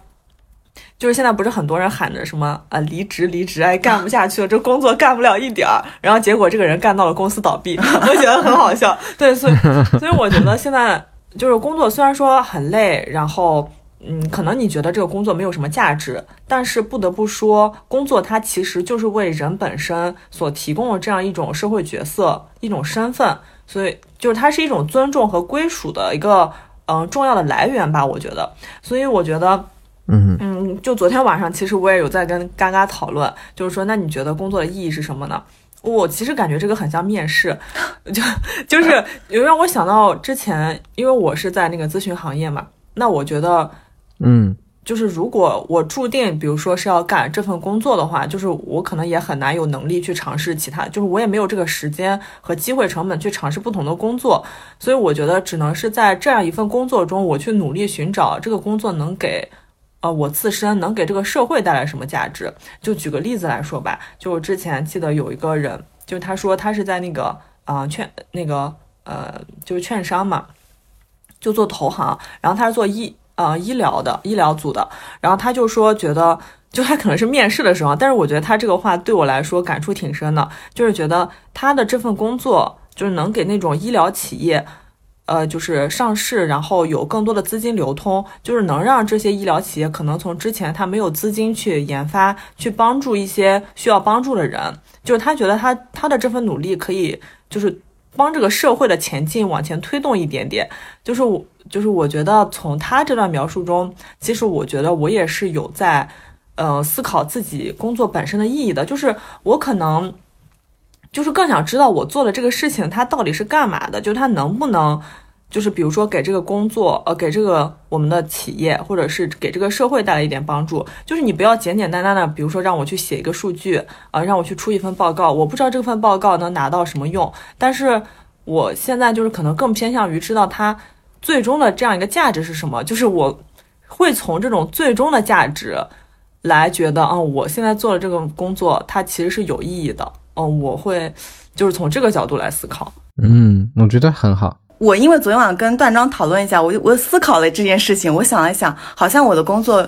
就是现在不是很多人喊着什么啊离职离职哎干不下去了这工作干不了一点儿，然后结果这个人干到了公司倒闭，我觉得很好笑。对，所以所以我觉得现在就是工作虽然说很累，然后嗯可能你觉得这个工作没有什么价值，但是不得不说工作它其实就是为人本身所提供的这样一种社会角色一种身份，所以就是它是一种尊重和归属的一个嗯重要的来源吧，我觉得。所以我觉得。嗯嗯，就昨天晚上，其实我也有在跟嘎嘎讨论，就是说，那你觉得工作的意义是什么呢？我其实感觉这个很像面试，就就是 有让我想到之前，因为我是在那个咨询行业嘛，那我觉得，嗯，就是如果我注定，比如说是要干这份工作的话，就是我可能也很难有能力去尝试其他，就是我也没有这个时间和机会成本去尝试不同的工作，所以我觉得只能是在这样一份工作中，我去努力寻找这个工作能给。呃，我自身能给这个社会带来什么价值？就举个例子来说吧，就我之前记得有一个人，就他说他是在那个啊券那个呃就是券商嘛，就做投行，然后他是做医呃医疗的医疗组的，然后他就说觉得就他可能是面试的时候，但是我觉得他这个话对我来说感触挺深的，就是觉得他的这份工作就是能给那种医疗企业。呃，就是上市，然后有更多的资金流通，就是能让这些医疗企业可能从之前他没有资金去研发，去帮助一些需要帮助的人，就是他觉得他他的这份努力可以就是帮这个社会的前进往前推动一点点，就是我就是我觉得从他这段描述中，其实我觉得我也是有在呃思考自己工作本身的意义的，就是我可能。就是更想知道我做的这个事情，它到底是干嘛的？就它能不能，就是比如说给这个工作，呃，给这个我们的企业，或者是给这个社会带来一点帮助。就是你不要简简单单的，比如说让我去写一个数据，啊，让我去出一份报告，我不知道这份报告能拿到什么用。但是我现在就是可能更偏向于知道它最终的这样一个价值是什么。就是我会从这种最终的价值来觉得，嗯，我现在做的这个工作，它其实是有意义的。哦，我会就是从这个角度来思考。嗯，我觉得很好。我因为昨天晚上跟段章讨论一下，我就我思考了这件事情。我想了想，好像我的工作，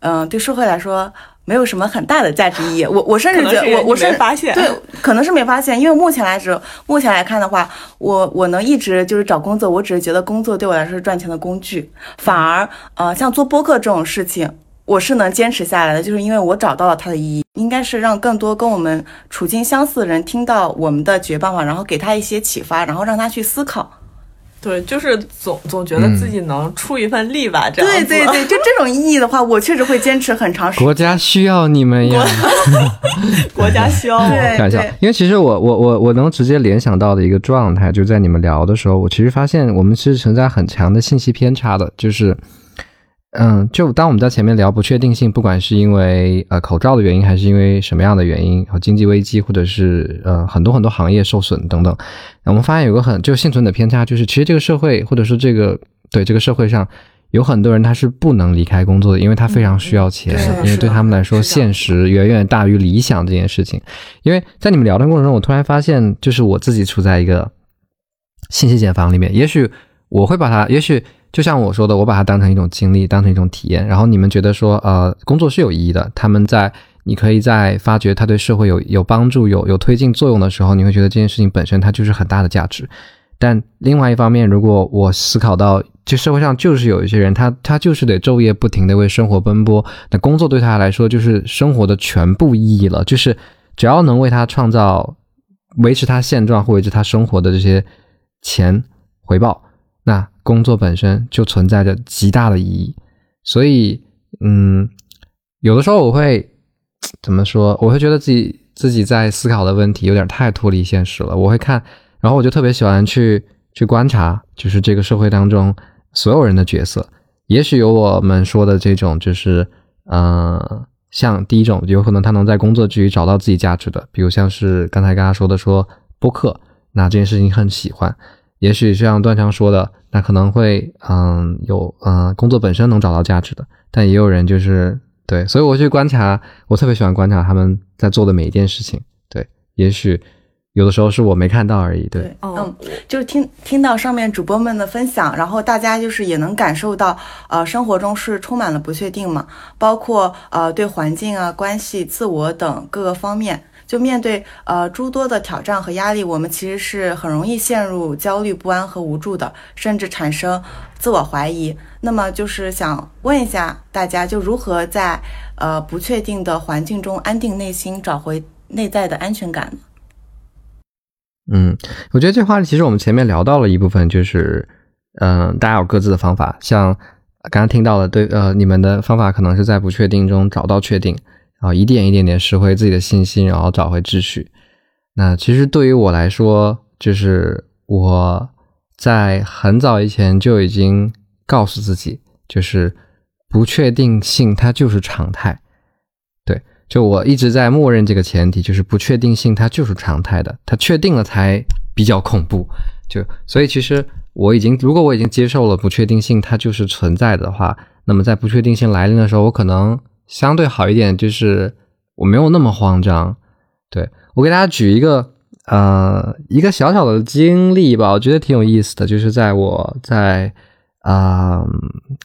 嗯，对社会来说没有什么很大的价值意义。我我甚至觉得，我我是发现，对，可能是没发现。因为目前来说，目前来看的话，我我能一直就是找工作，我只是觉得工作对我来说是赚钱的工具。反而，呃，像做播客这种事情。我是能坚持下来的，就是因为我找到了它的意义，应该是让更多跟我们处境相似的人听到我们的绝办法，然后给他一些启发，然后让他去思考。对，就是总总觉得自己能出一份力吧，这样对对对，就这种意义的话，我确实会坚持很长时间。国家需要你们呀，国家需要。我开玩笑，因为其实我我我我能直接联想到的一个状态，就在你们聊的时候，我其实发现我们其实存在很强的信息偏差的，就是。嗯，就当我们在前面聊不确定性，不管是因为呃口罩的原因，还是因为什么样的原因，和经济危机，或者是呃很多很多行业受损等等，我们发现有个很就幸存的偏差，就是其实这个社会或者说这个对这个社会上有很多人他是不能离开工作的，因为他非常需要钱，对因为对他们来说现实远远大于理想这件事情。因为在你们聊的过程中，我突然发现，就是我自己处在一个信息茧房里面，也许我会把它，也许就像我说的，我把它当成一种经历，当成一种体验。然后你们觉得说，呃，工作是有意义的，他们在你可以在发觉它对社会有有帮助、有有推进作用的时候，你会觉得这件事情本身它就是很大的价值。但另外一方面，如果我思考到，这社会上就是有一些人，他他就是得昼夜不停的为生活奔波，那工作对他来说就是生活的全部意义了，就是只要能为他创造维持他现状或维持他生活的这些钱回报，那工作本身就存在着极大的意义。所以，嗯，有的时候我会 怎么说？我会觉得自己自己在思考的问题有点太脱离现实了。我会看，然后我就特别喜欢去去观察，就是这个社会当中所有人的角色。也许有我们说的这种，就是呃，像第一种，有可能他能在工作之余找到自己价值的，比如像是刚才跟他说的说播客，那这件事情很喜欢。也许像段强说的，那可能会嗯有嗯工作本身能找到价值的，但也有人就是对，所以我去观察，我特别喜欢观察他们在做的每一件事情。对，也许有的时候是我没看到而已。对，嗯，就是听听到上面主播们的分享，然后大家就是也能感受到，呃，生活中是充满了不确定嘛，包括呃对环境啊、关系、自我等各个方面。就面对呃诸多的挑战和压力，我们其实是很容易陷入焦虑不安和无助的，甚至产生自我怀疑。那么就是想问一下大家，就如何在呃不确定的环境中安定内心，找回内在的安全感呢？嗯，我觉得这话其实我们前面聊到了一部分，就是嗯、大家有各自的方法，像刚刚听到的，对，呃，你们的方法可能是在不确定中找到确定，啊一点一点点拾回自己的信心，然后找回秩序。那其实对于我来说，就是我在很早以前就已经告诉自己，就是不确定性它就是常态。对，就我一直在默认这个前提，就是不确定性它就是常态的，它确定了才比较恐怖。就所以其实我已经，如果我已经接受了不确定性它就是存在的话，那么在不确定性来临的时候，我可能相对好一点，就是我没有那么慌张。对我给大家举一个呃一个小小的经历吧，我觉得挺有意思的，就是在我在啊、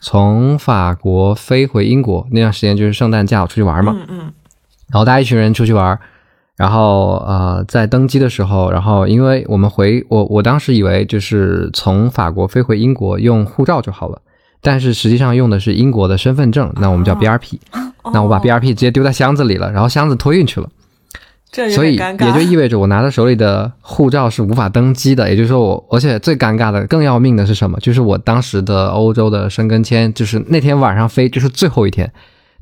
从法国飞回英国那段时间，就是圣诞假我出去玩嘛，嗯嗯然后大家一群人出去玩，然后呃，在登机的时候，然后因为我们回我我当时以为就是从法国飞回英国用护照就好了，但是实际上用的是英国的身份证，那我们叫 BRP，、那我把哦 BRP 直接丢在箱子里了，然后箱子托运去了，所以也就意味着我拿着手里的护照是无法登机的，也就是说我，而且最尴尬的、更要命的是什么？就是我当时的欧洲的申根签，就是那天晚上飞，就是最后一天，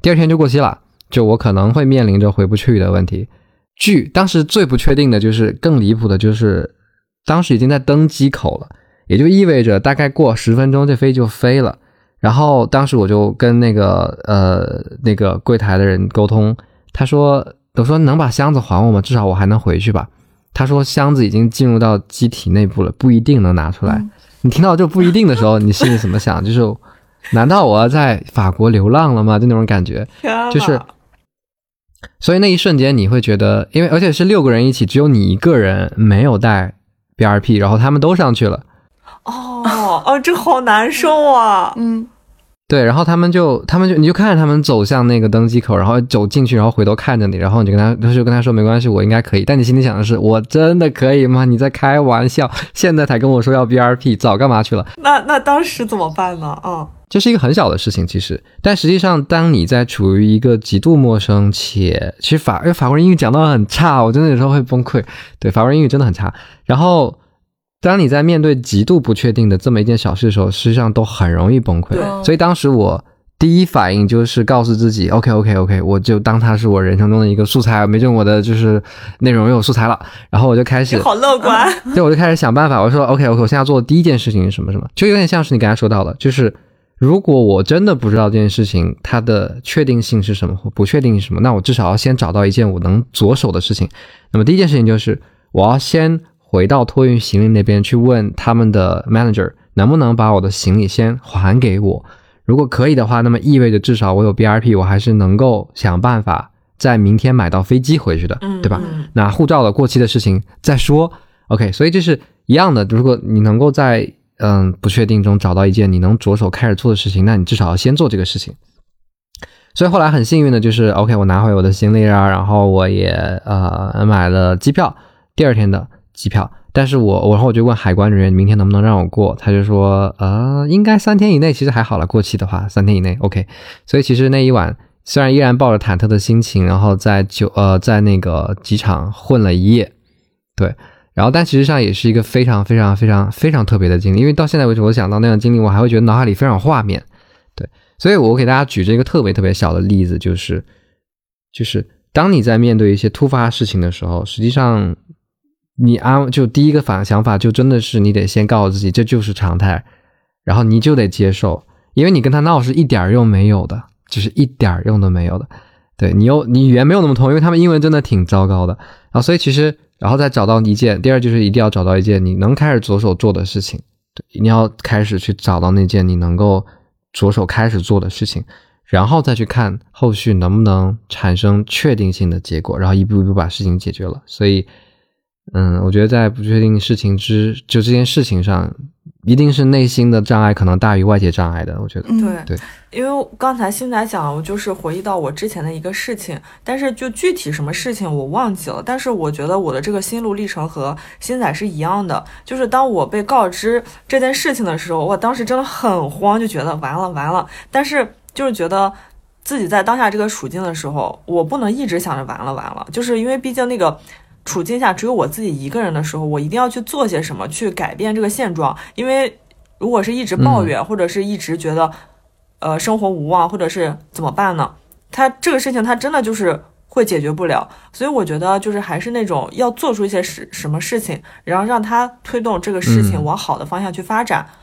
第二天就过期了，就我可能会面临着回不去的问题。据当时最不确定的就是更离谱的，就是当时已经在登机口了，也就意味着大概过十分钟这飞机就飞了。然后当时我就跟那个呃那个柜台的人沟通，他说我说能把箱子还我吗？至少我还能回去吧。他说箱子已经进入到机体内部了，不一定能拿出来。嗯你听到这不一定的时候，你心里怎么想？就是难道我要在法国流浪了吗？就那种感觉。就是所以那一瞬间你会觉得，因为而且是六个人一起，只有你一个人没有带 BRP，然后他们都上去了。哦哦，这好难受啊！嗯，对，然后他们就，他们就，你就看着他们走向那个登机口，然后走进去，然后回头看着你，然后你就跟他，他就跟他说没关系，我应该可以。但你心里想的是，我真的可以吗？你在开玩笑，现在才跟我说要 BRP，早干嘛去了？那那当时怎么办呢？嗯，这是一个很小的事情，其实，但实际上，当你在处于一个极度陌生且，其实法，因为法国人英语讲到很差，我真的有时候会崩溃。对，法国人英语真的很差。然后当你在面对极度不确定的这么一件小事的时候，实际上都很容易崩溃。对所以当时我第一反应就是告诉自己，OK OK OK，我就当它是我人生中的一个素材，没准我的就是内容有素材了，然后我就开始你好乐观，对，我就开始想办法。我说 OK OK，我现在做的第一件事情是什么什么，就有点像是你刚才说到的，就是如果我真的不知道这件事情它的确定性是什么或不确定是什么，那我至少要先找到一件我能着手的事情。那么第一件事情就是我要先回到托运行李那边去问他们的 manager 能不能把我的行李先还给我。如果可以的话，那么意味着至少我有 BRP，我还是能够想办法在明天买到飞机回去的，嗯，对吧？嗯那护照的过期的事情再说。OK，所以这是一样的。如果你能够在嗯不确定中找到一件你能着手开始做的事情，那你至少要先做这个事情。所以后来很幸运的就是，OK，我拿回我的行李啊，然后我也呃买了机票，第二天的机票。但是我然后我就问海关人员明天能不能让我过，他就说呃应该三天以内，其实还好了，过期的话三天以内 OK。所以其实那一晚虽然依然抱着忐忑的心情，然后在酒呃在那个机场混了一夜，对，然后但其实上也是一个非常非常非常非常特别的经历，因为到现在为止，我想到那段经历，我还会觉得脑海里非常有画面，对，所以我给大家举这个特别特别小的例子，就是就是当你在面对一些突发事情的时候，实际上你安就第一个反想法就真的是你得先告诉自己这就是常态，然后你就得接受，因为你跟他闹是一点用没有的，就是一点用都没有的。对你又你语言没有那么通，因为他们英文真的挺糟糕的，然后所以其实然后再找到一件，第二就是一定要找到一件你能开始着手做的事情，对，你要开始去找到那件你能够着手开始做的事情，然后再去看后续能不能产生确定性的结果，然后一步一步把事情解决了。所以，嗯，我觉得在不确定事情之就这件事情上，一定是内心的障碍可能大于外界障碍的。我觉得，嗯，对对因为刚才新仔讲，我就是回忆到我之前的一个事情，但是就具体什么事情我忘记了。但是我觉得我的这个心路历程和新仔是一样的，就是当我被告知这件事情的时候，我当时真的很慌，就觉得完了完了。但是就是觉得自己在当下这个处境的时候，我不能一直想着完了完了，就是因为毕竟那个。处境下只有我自己一个人的时候，我一定要去做些什么，去改变这个现状。因为如果是一直抱怨，或者是一直觉得，呃，生活无望，或者是怎么办呢？他这个事情他真的就是会解决不了。所以我觉得就是还是那种要做出一些事什么事情，然后让他推动这个事情嗯往好的方向去发展。嗯，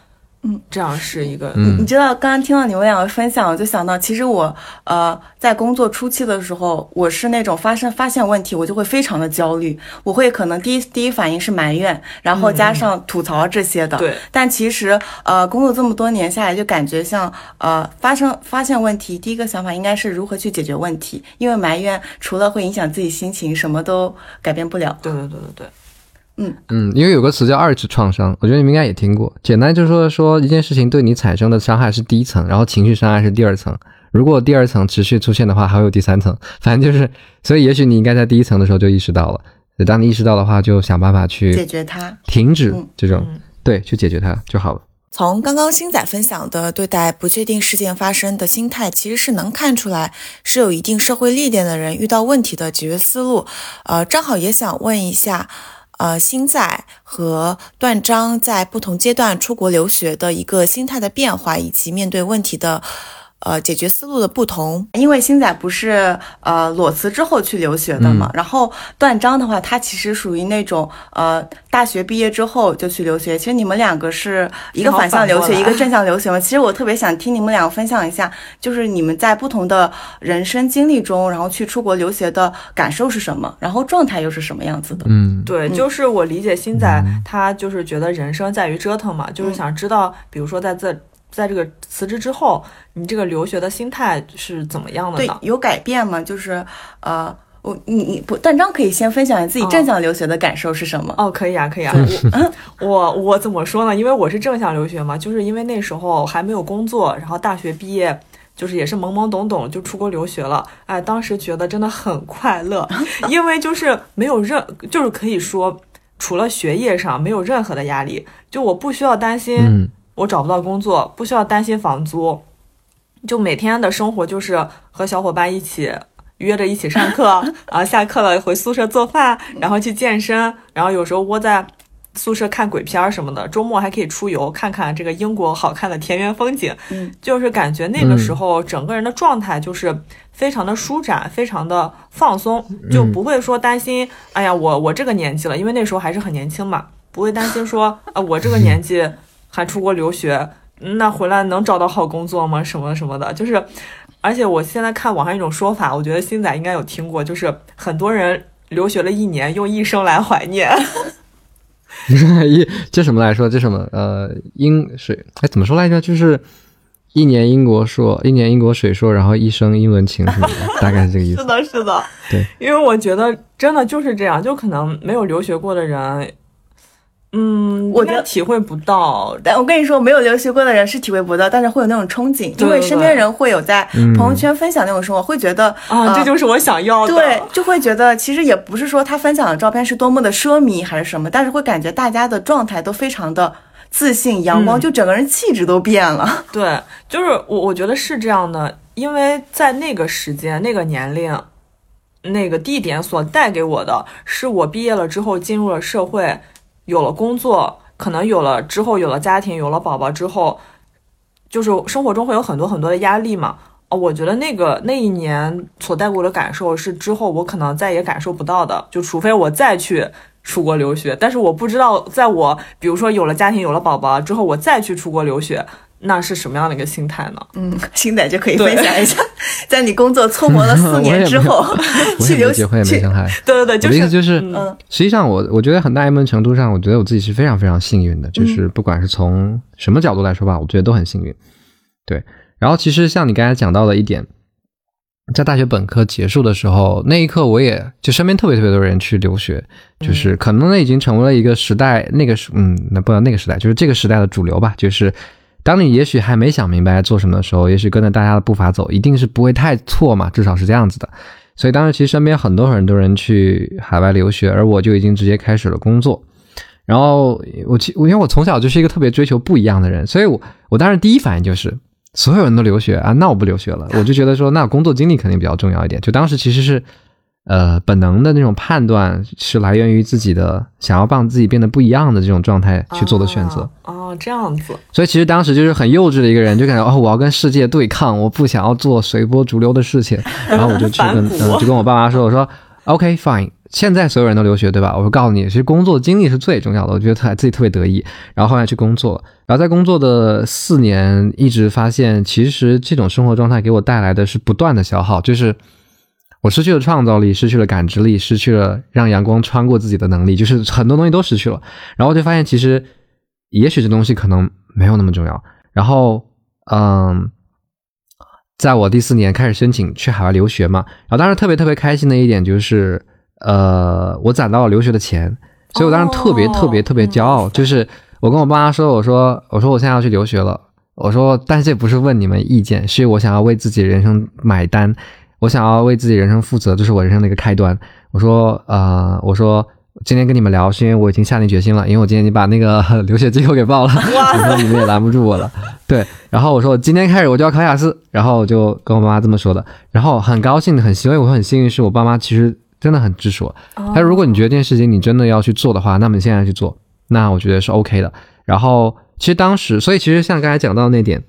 这样是一个嗯。你知道，刚刚听到你们两个分享，我就想到，其实我呃在工作初期的时候，我是那种发生发现问题，我就会非常的焦虑，我会可能第一第一反应是埋怨，然后加上吐槽这些的。对。但其实呃工作这么多年下来，就感觉像呃发生发现问题，第一个想法应该是如何去解决问题，因为埋怨除了会影响自己心情，什么都改变不了。对对对对对，嗯嗯，因为有个词叫二次创伤，我觉得你们应该也听过。简单就是说，说一件事情对你产生的伤害是第一层，然后情绪伤害是第二层。如果第二层持续出现的话，还会有第三层。反正就是，所以也许你应该在第一层的时候就意识到了。当你意识到的话，就想办法去解决它。停止嗯这种，嗯对，去解决它就好了。从刚刚星仔分享的对待不确定事件发生的心态，其实是能看出来是有一定社会历练的人遇到问题的解决思路。呃，正好也想问一下，呃，星仔和段章在不同阶段出国留学的一个心态的变化，以及面对问题的。呃，解决思路的不同，因为星仔不是呃裸辞之后去留学的嘛，然后段章的话，他其实属于那种呃大学毕业之后就去留学。其实你们两个是一个反向留学，一个正向留学嘛。其实我特别想听你们两个分享一下，就是你们在不同的人生经历中，然后去出国留学的感受是什么，然后状态又是什么样子的？嗯，对，嗯。就是我理解星仔，他就是觉得人生在于折腾嘛，就是嗯。想知道，比如说在这在这个辞职之后，你这个留学的心态是怎么样的呢？，对有改变吗？就是呃，我你你不，段章可以先分享你自己哦正向留学的感受是什么？哦，可以啊，可以啊。我我我怎么说呢？因为我是正向留学嘛，就是因为那时候还没有工作，然后大学毕业，就是也是懵懵懂懂就出国留学了。哎，当时觉得真的很快乐，因为就是没有任，就是可以说除了学业上没有任何的压力，就我不需要担心嗯我找不到工作，不需要担心房租，就每天的生活就是和小伙伴一起约着一起上课，啊，下课了回宿舍做饭，然后去健身，然后有时候窝在宿舍看鬼片什么的，周末还可以出游看看这个英国好看的田园风景。嗯，就是感觉那个时候整个人的状态就是非常的舒展，非常的放松，就不会说担心，哎呀，我我这个年纪了，因为那时候还是很年轻嘛，不会担心说，呃，我这个年纪还出国留学，那回来能找到好工作吗？什么什么的，就是。而且我现在看网上一种说法，我觉得星仔应该有听过，就是很多人留学了一年，用一生来怀念。一这什么来说？这什么？呃，英水哎，怎么说来着？就是一年英国硕，一年英国水硕，然后一生英文情什么的，大概是这个意思。是的，是的，对，因为我觉得真的就是这样，就可能没有留学过的人。嗯，我觉得体会不到。但我跟你说，没有留学过的人是体会不到，但是会有那种憧憬，因为身边人会有在朋友圈分享那种生活，会觉得啊，这就是我想要的。对，就会觉得其实也不是说他分享的照片是多么的奢靡还是什么，但是会感觉大家的状态都非常的自信、阳光，就整个人气质都变了。对，就是我我觉得是这样的，因为在那个时间、那个年龄、那个地点所带给我的是我毕业了之后进入了社会。有了工作，可能有了之后，有了家庭，有了宝宝之后，就是生活中会有很多很多的压力嘛。哦，我觉得那个那一年所带给我的感受是之后我可能再也感受不到的，就除非我再去出国留学。但是我不知道，在我比如说有了家庭，有了宝宝之后，我再去出国留学。那是什么样的一个心态呢？嗯，心态就可以分享一下，在你工作搓磨了四年之后，去留结婚也没生孩。对对对，我的意思就是，嗯，实际上我我觉得很大一部分程度上，我觉得我自己是非常非常幸运的，就是不管是从什么角度来说吧，我觉得都很幸运。对，然后其实像你刚才讲到的一点，在大学本科结束的时候，那一刻我也就身边特别特别多人去留学，就是可能那已经成为了一个时代，那个时嗯，那不知道那个时代，就是这个时代的主流吧，就是。当你也许还没想明白做什么的时候，也许跟着大家的步伐走，一定是不会太错嘛，至少是这样子的。所以当时其实身边很多很多人去海外留学，而我就已经直接开始了工作。然后我其因为我从小就是一个特别追求不一样的人，所以我我当时第一反应就是所有人都留学啊，那我不留学了。我就觉得说，那工作经历肯定比较重要一点。就当时其实是。呃，本能的那种判断是来源于自己的想要帮自己变得不一样的这种状态去做的选择。哦，这样子。所以其实当时就是很幼稚的一个人，就感觉哦，我要跟世界对抗，我不想要做随波逐流的事情。然后我就去跟，就跟我爸妈说，我说 OK fine，现在所有人都留学对吧？我说告诉你，其实工作经历是最重要的。我觉得特自己特别得意。然后后来去工作，然后在工作的四年，一直发现其实这种生活状态给我带来的是不断的消耗，就是。我失去了创造力，失去了感知力，失去了让阳光穿过自己的能力，就是很多东西都失去了。然后我就发现，其实也许这东西可能没有那么重要。然后，嗯，在我第四年开始申请去海外留学嘛，然后当时特别特别开心的一点就是，呃，我攒到了留学的钱，所以我当时特别特别特别骄傲。就是我跟我爸妈说，我说我说我现在要去留学了，我说但是这不是问你们意见，是我想要为自己人生买单。我想要为自己人生负责，这是我人生的一个开端。我说，呃，我说今天跟你们聊，是因为我已经下定决心了，因为我今天已经把那个 留学机构给报了，我说你们也拦不住我了。对，然后我说今天开始我就要考雅思，然后我就跟我妈妈这么说的，然后很高兴，很欣慰我很幸运，是我爸妈其实真的很支持我。但如果你觉得这件事情你真的要去做的话，那么你现在去做，那我觉得是 OK 的。然后其实当时，所以其实像刚才讲到那点，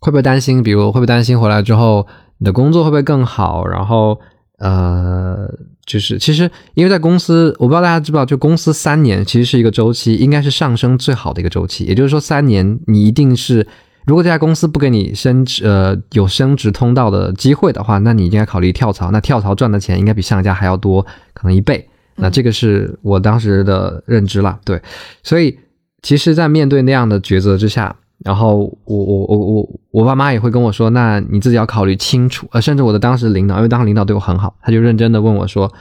会不会担心？比如会不会担心回来之后？你的工作会不会更好？然后，呃，就是其实，因为在公司，我不知道大家知不知道，就公司三年其实是一个周期，应该是上升最好的一个周期。也就是说，三年你一定是，如果这家公司不给你升职，呃，有升职通道的机会的话，那你应该考虑跳槽。那跳槽赚的钱应该比上一家还要多，可能一倍。那这个是我当时的认知了。对，所以其实，在面对那样的抉择之下。然后我我我我我爸妈也会跟我说，那你自己要考虑清楚。呃，甚至我的当时领导，因为当时领导对我很好，他就认真的问我说，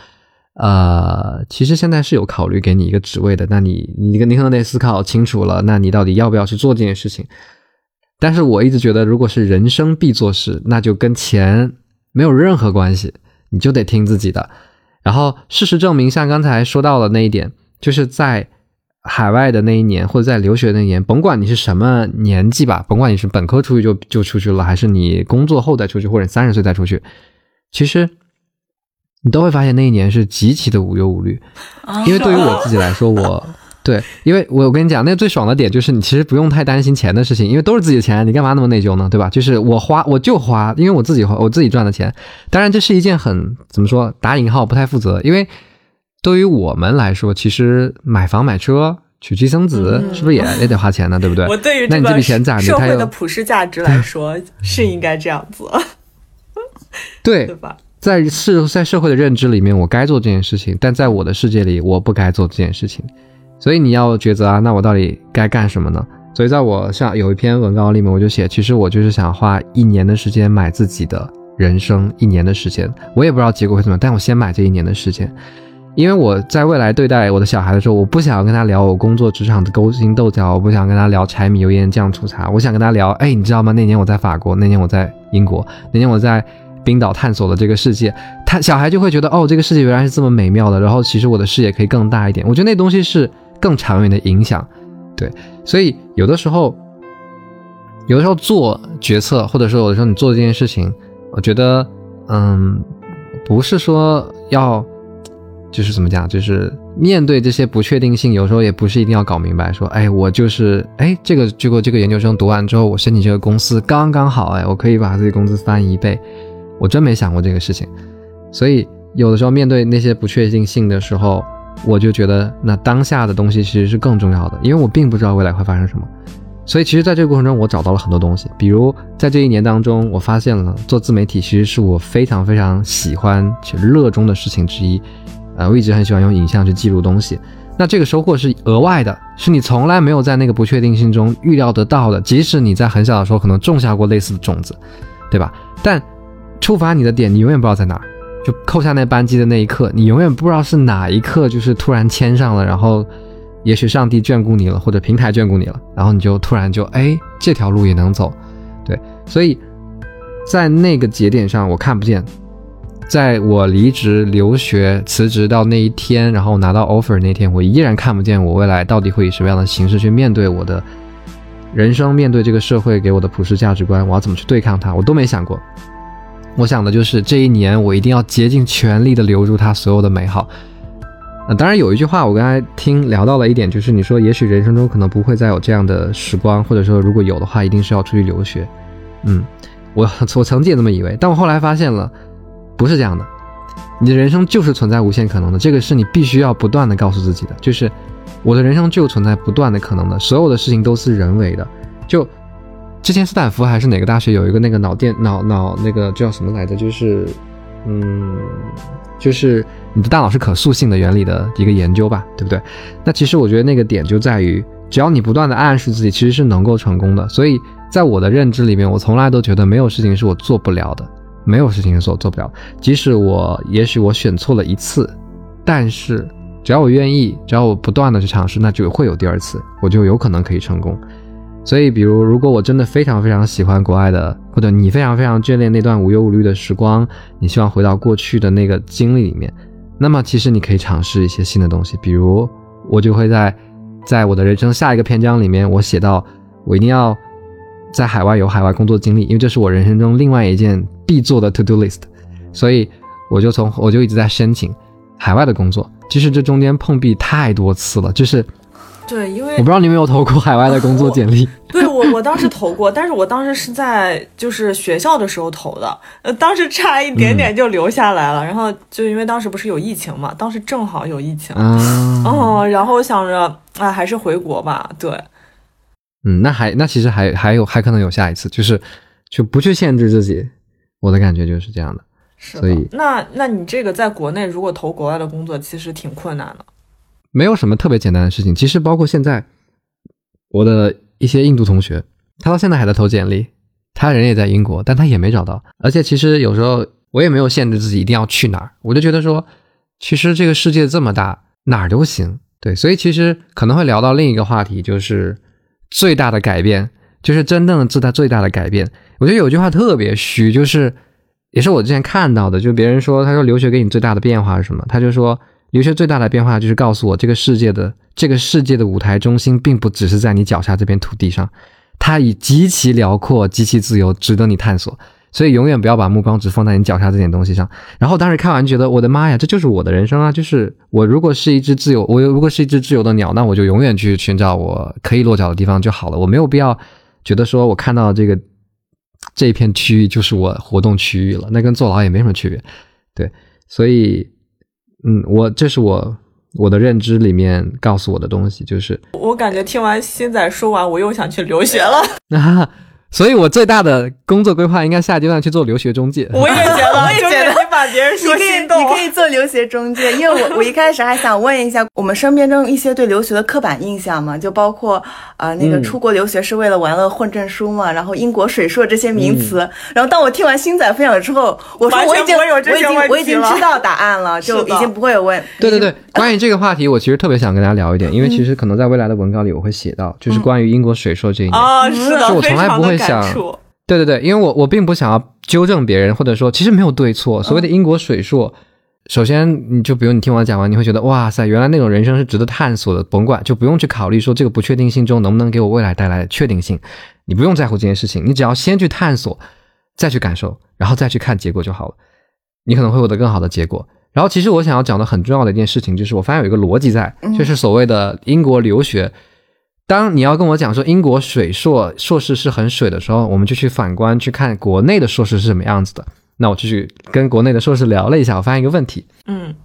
呃，其实现在是有考虑给你一个职位的，那你你你可能得思考清楚了，那你到底要不要去做这件事情？但是我一直觉得，如果是人生必做事，那就跟钱没有任何关系，你就得听自己的。然后事实证明，像刚才说到的那一点，就是在。海外的那一年，或者在留学那一年，甭管你是什么年纪吧，甭管你是本科出去就就出去了，还是你工作后再出去，或者三十岁再出去，其实你都会发现那一年是极其的无忧无虑。因为对于我自己来说，我对，因为我我跟你讲，那最爽的点就是你其实不用太担心钱的事情，因为都是自己的钱，你干嘛那么内疚呢？对吧？就是我花我就花，因为我自己花我自己赚的钱。当然，这是一件很怎么说打引号不太负责，因为对于我们来说，其实买房买车。娶妻生子是不是也也得花钱呢？对不对？我对于那你这笔钱攒着，社会的普世价值来 说是应该这样子，对对吧？在社在社会的认知里面，我该做这件事情，但在我的世界里，我不该做这件事情。所以你要抉择啊，那我到底该干什么呢？所以在我像有一篇文稿里面，我就写，其实我就是想花一年的时间买自己的人生，一年的时间，我也不知道结果会怎么，但我先买这一年的时间。因为我在未来对待我的小孩的时候，我不想要跟他聊我工作职场的勾心斗角，我不想跟他聊柴米油盐酱醋茶，我想跟他聊，哎，你知道吗？那年我在法国，那年我在英国，那年我在冰岛探索了这个世界，他小孩就会觉得，哦，这个世界原来是这么美妙的，然后其实我的视野可以更大一点。我觉得那东西是更长远的影响，对，所以有的时候，有的时候做决策，或者说有的时候你做这件事情，我觉得，嗯，不是说要。就是怎么讲，就是面对这些不确定性，有时候也不是一定要搞明白。说，哎，我就是，哎，这个结果这个研究生读完之后，我申请这个公司刚刚好，哎，我可以把自己工资翻一倍。我真没想过这个事情。所以有的时候面对那些不确定性的时候，我就觉得那当下的东西其实是更重要的，因为我并不知道未来会发生什么。所以其实在这个过程中，我找到了很多东西，比如在这一年当中，我发现了做自媒体其实是我非常非常喜欢且热衷的事情之一。啊，我一直很喜欢用影像去记录东西，那这个收获是额外的，是你从来没有在那个不确定性中预料得到的。即使你在很小的时候可能种下过类似的种子，对吧？但触发你的点，你永远不知道在哪。就扣下那扳机的那一刻，你永远不知道是哪一刻，就是突然签上了，然后也许上帝眷顾你了，或者平台眷顾你了，然后你就突然就哎，这条路也能走，对。所以在那个节点上，我看不见。在我离职、留学、辞职到那一天，然后拿到 offer 那天，我依然看不见我未来到底会以什么样的形式去面对我的人生，面对这个社会给我的普世价值观，我要怎么去对抗它，我都没想过。我想的就是这一年，我一定要竭尽全力的留住它所有的美好。那当然有一句话，我刚才听聊到了一点，就是你说也许人生中可能不会再有这样的时光，或者说如果有的话，一定是要出去留学。嗯，我我曾经也这么以为，但我后来发现了。不是这样的，你的人生就是存在无限可能的，这个是你必须要不断的告诉自己的。就是我的人生就存在不断的可能的，所有的事情都是人为的。就之前斯坦福还是哪个大学有一个那个脑电脑脑那个叫什么来着？就是嗯，就是你的大脑是可塑性的原理的一个研究吧，对不对？那其实我觉得那个点就在于，只要你不断的暗示自己，其实是能够成功的。所以在我的认知里面，我从来都觉得没有事情是我做不了的。没有事情是我做不了，即使我也许我选错了一次，但是只要我愿意，只要我不断的去尝试，那就会有第二次，我就有可能可以成功。所以，比如如果我真的非常非常喜欢国外的，或者你非常非常眷恋那段无忧无虑的时光，你希望回到过去的那个经历里面，那么其实你可以尝试一些新的东西。比如我就会在在我的人生下一个篇章里面，我写到我一定要。在海外有海外工作经历，因为这是我人生中另外一件必做的 to do list，所以我就从我就一直在申请海外的工作。其实这中间碰壁太多次了，就是对，因为我不知道你有没有投过海外的工作简历。对我，我当时投过，但是我当时是在就是学校的时候投的，呃，当时差一点点就留下来了。然后就因为当时不是有疫情嘛，当时正好有疫情，哦，然后想着啊，还是回国吧，对。嗯，那还那其实还还有还可能有下一次，就是就不去限制自己，我的感觉就是这样的。所以那那你这个在国内如果投国外的工作，其实挺困难的。没有什么特别简单的事情，其实包括现在我的一些印度同学，他到现在还在投简历，他人也在英国，但他也没找到。而且其实有时候我也没有限制自己一定要去哪儿，我就觉得说，其实这个世界这么大，哪儿都行。对，所以其实可能会聊到另一个话题，就是。最大的改变就是真正的自大最大的改变。我觉得有句话特别虚，就是也是我之前看到的，就别人说，他说留学给你最大的变化是什么？他就说留学最大的变化就是告诉我，这个世界的这个世界的舞台中心并不只是在你脚下这片土地上，它以极其辽阔、极其自由，值得你探索。所以永远不要把目光只放在你脚下这点东西上。然后当时看完觉得，我的妈呀，这就是我的人生啊！就是我如果是一只自由，我如果是一只自由的鸟，那我就永远去寻找我可以落脚的地方就好了。我没有必要觉得说我看到这个这一片区域就是我活动区域了，那跟坐牢也没什么区别。对，所以，嗯，我这是我我的认知里面告诉我的东西，就是我感觉听完新仔说完，我又想去留学了。啊，所以我最大的工作规划应该下阶段去做留学中介。我也觉得，我也觉得你把别人说你可以，心动。你可。以做留学中介，因为我 我一开始还想问一下我们身边中一些对留学的刻板印象嘛，就包括呃那个嗯。出国留学是为了玩乐混证书嘛，然后英国水硕这些名词，然后当我听完星仔分享之后，我说我已经有这我已经我已经知道答案了，就已经不会有问。对对对，关于这个话题，我其实特别想跟大家聊一点，因为其实可能在未来的文稿里我会写到，就是关于英国水硕这一点。啊，是就的，我从来不会想触对对对，因为我我并不想要纠正别人，或者说其实没有对错。所谓的英国水硕，首先你就比如你听我讲完，你会觉得哇塞，原来那种人生是值得探索的，甭管就不用去考虑说这个不确定性中能不能给我未来带来确定性，你不用在乎这件事情，你只要先去探索，再去感受，然后再去看结果就好了，你可能会获得更好的结果。然后其实我想要讲的很重要的一件事情，就是我发现有一个逻辑在，就是所谓的英国留学。当你要跟我讲说英国水硕硕士是很水的时候，我们就去反观去看国内的硕士是什么样子的。那我就去跟国内的硕士聊了一下，我发现一个问题，嗯，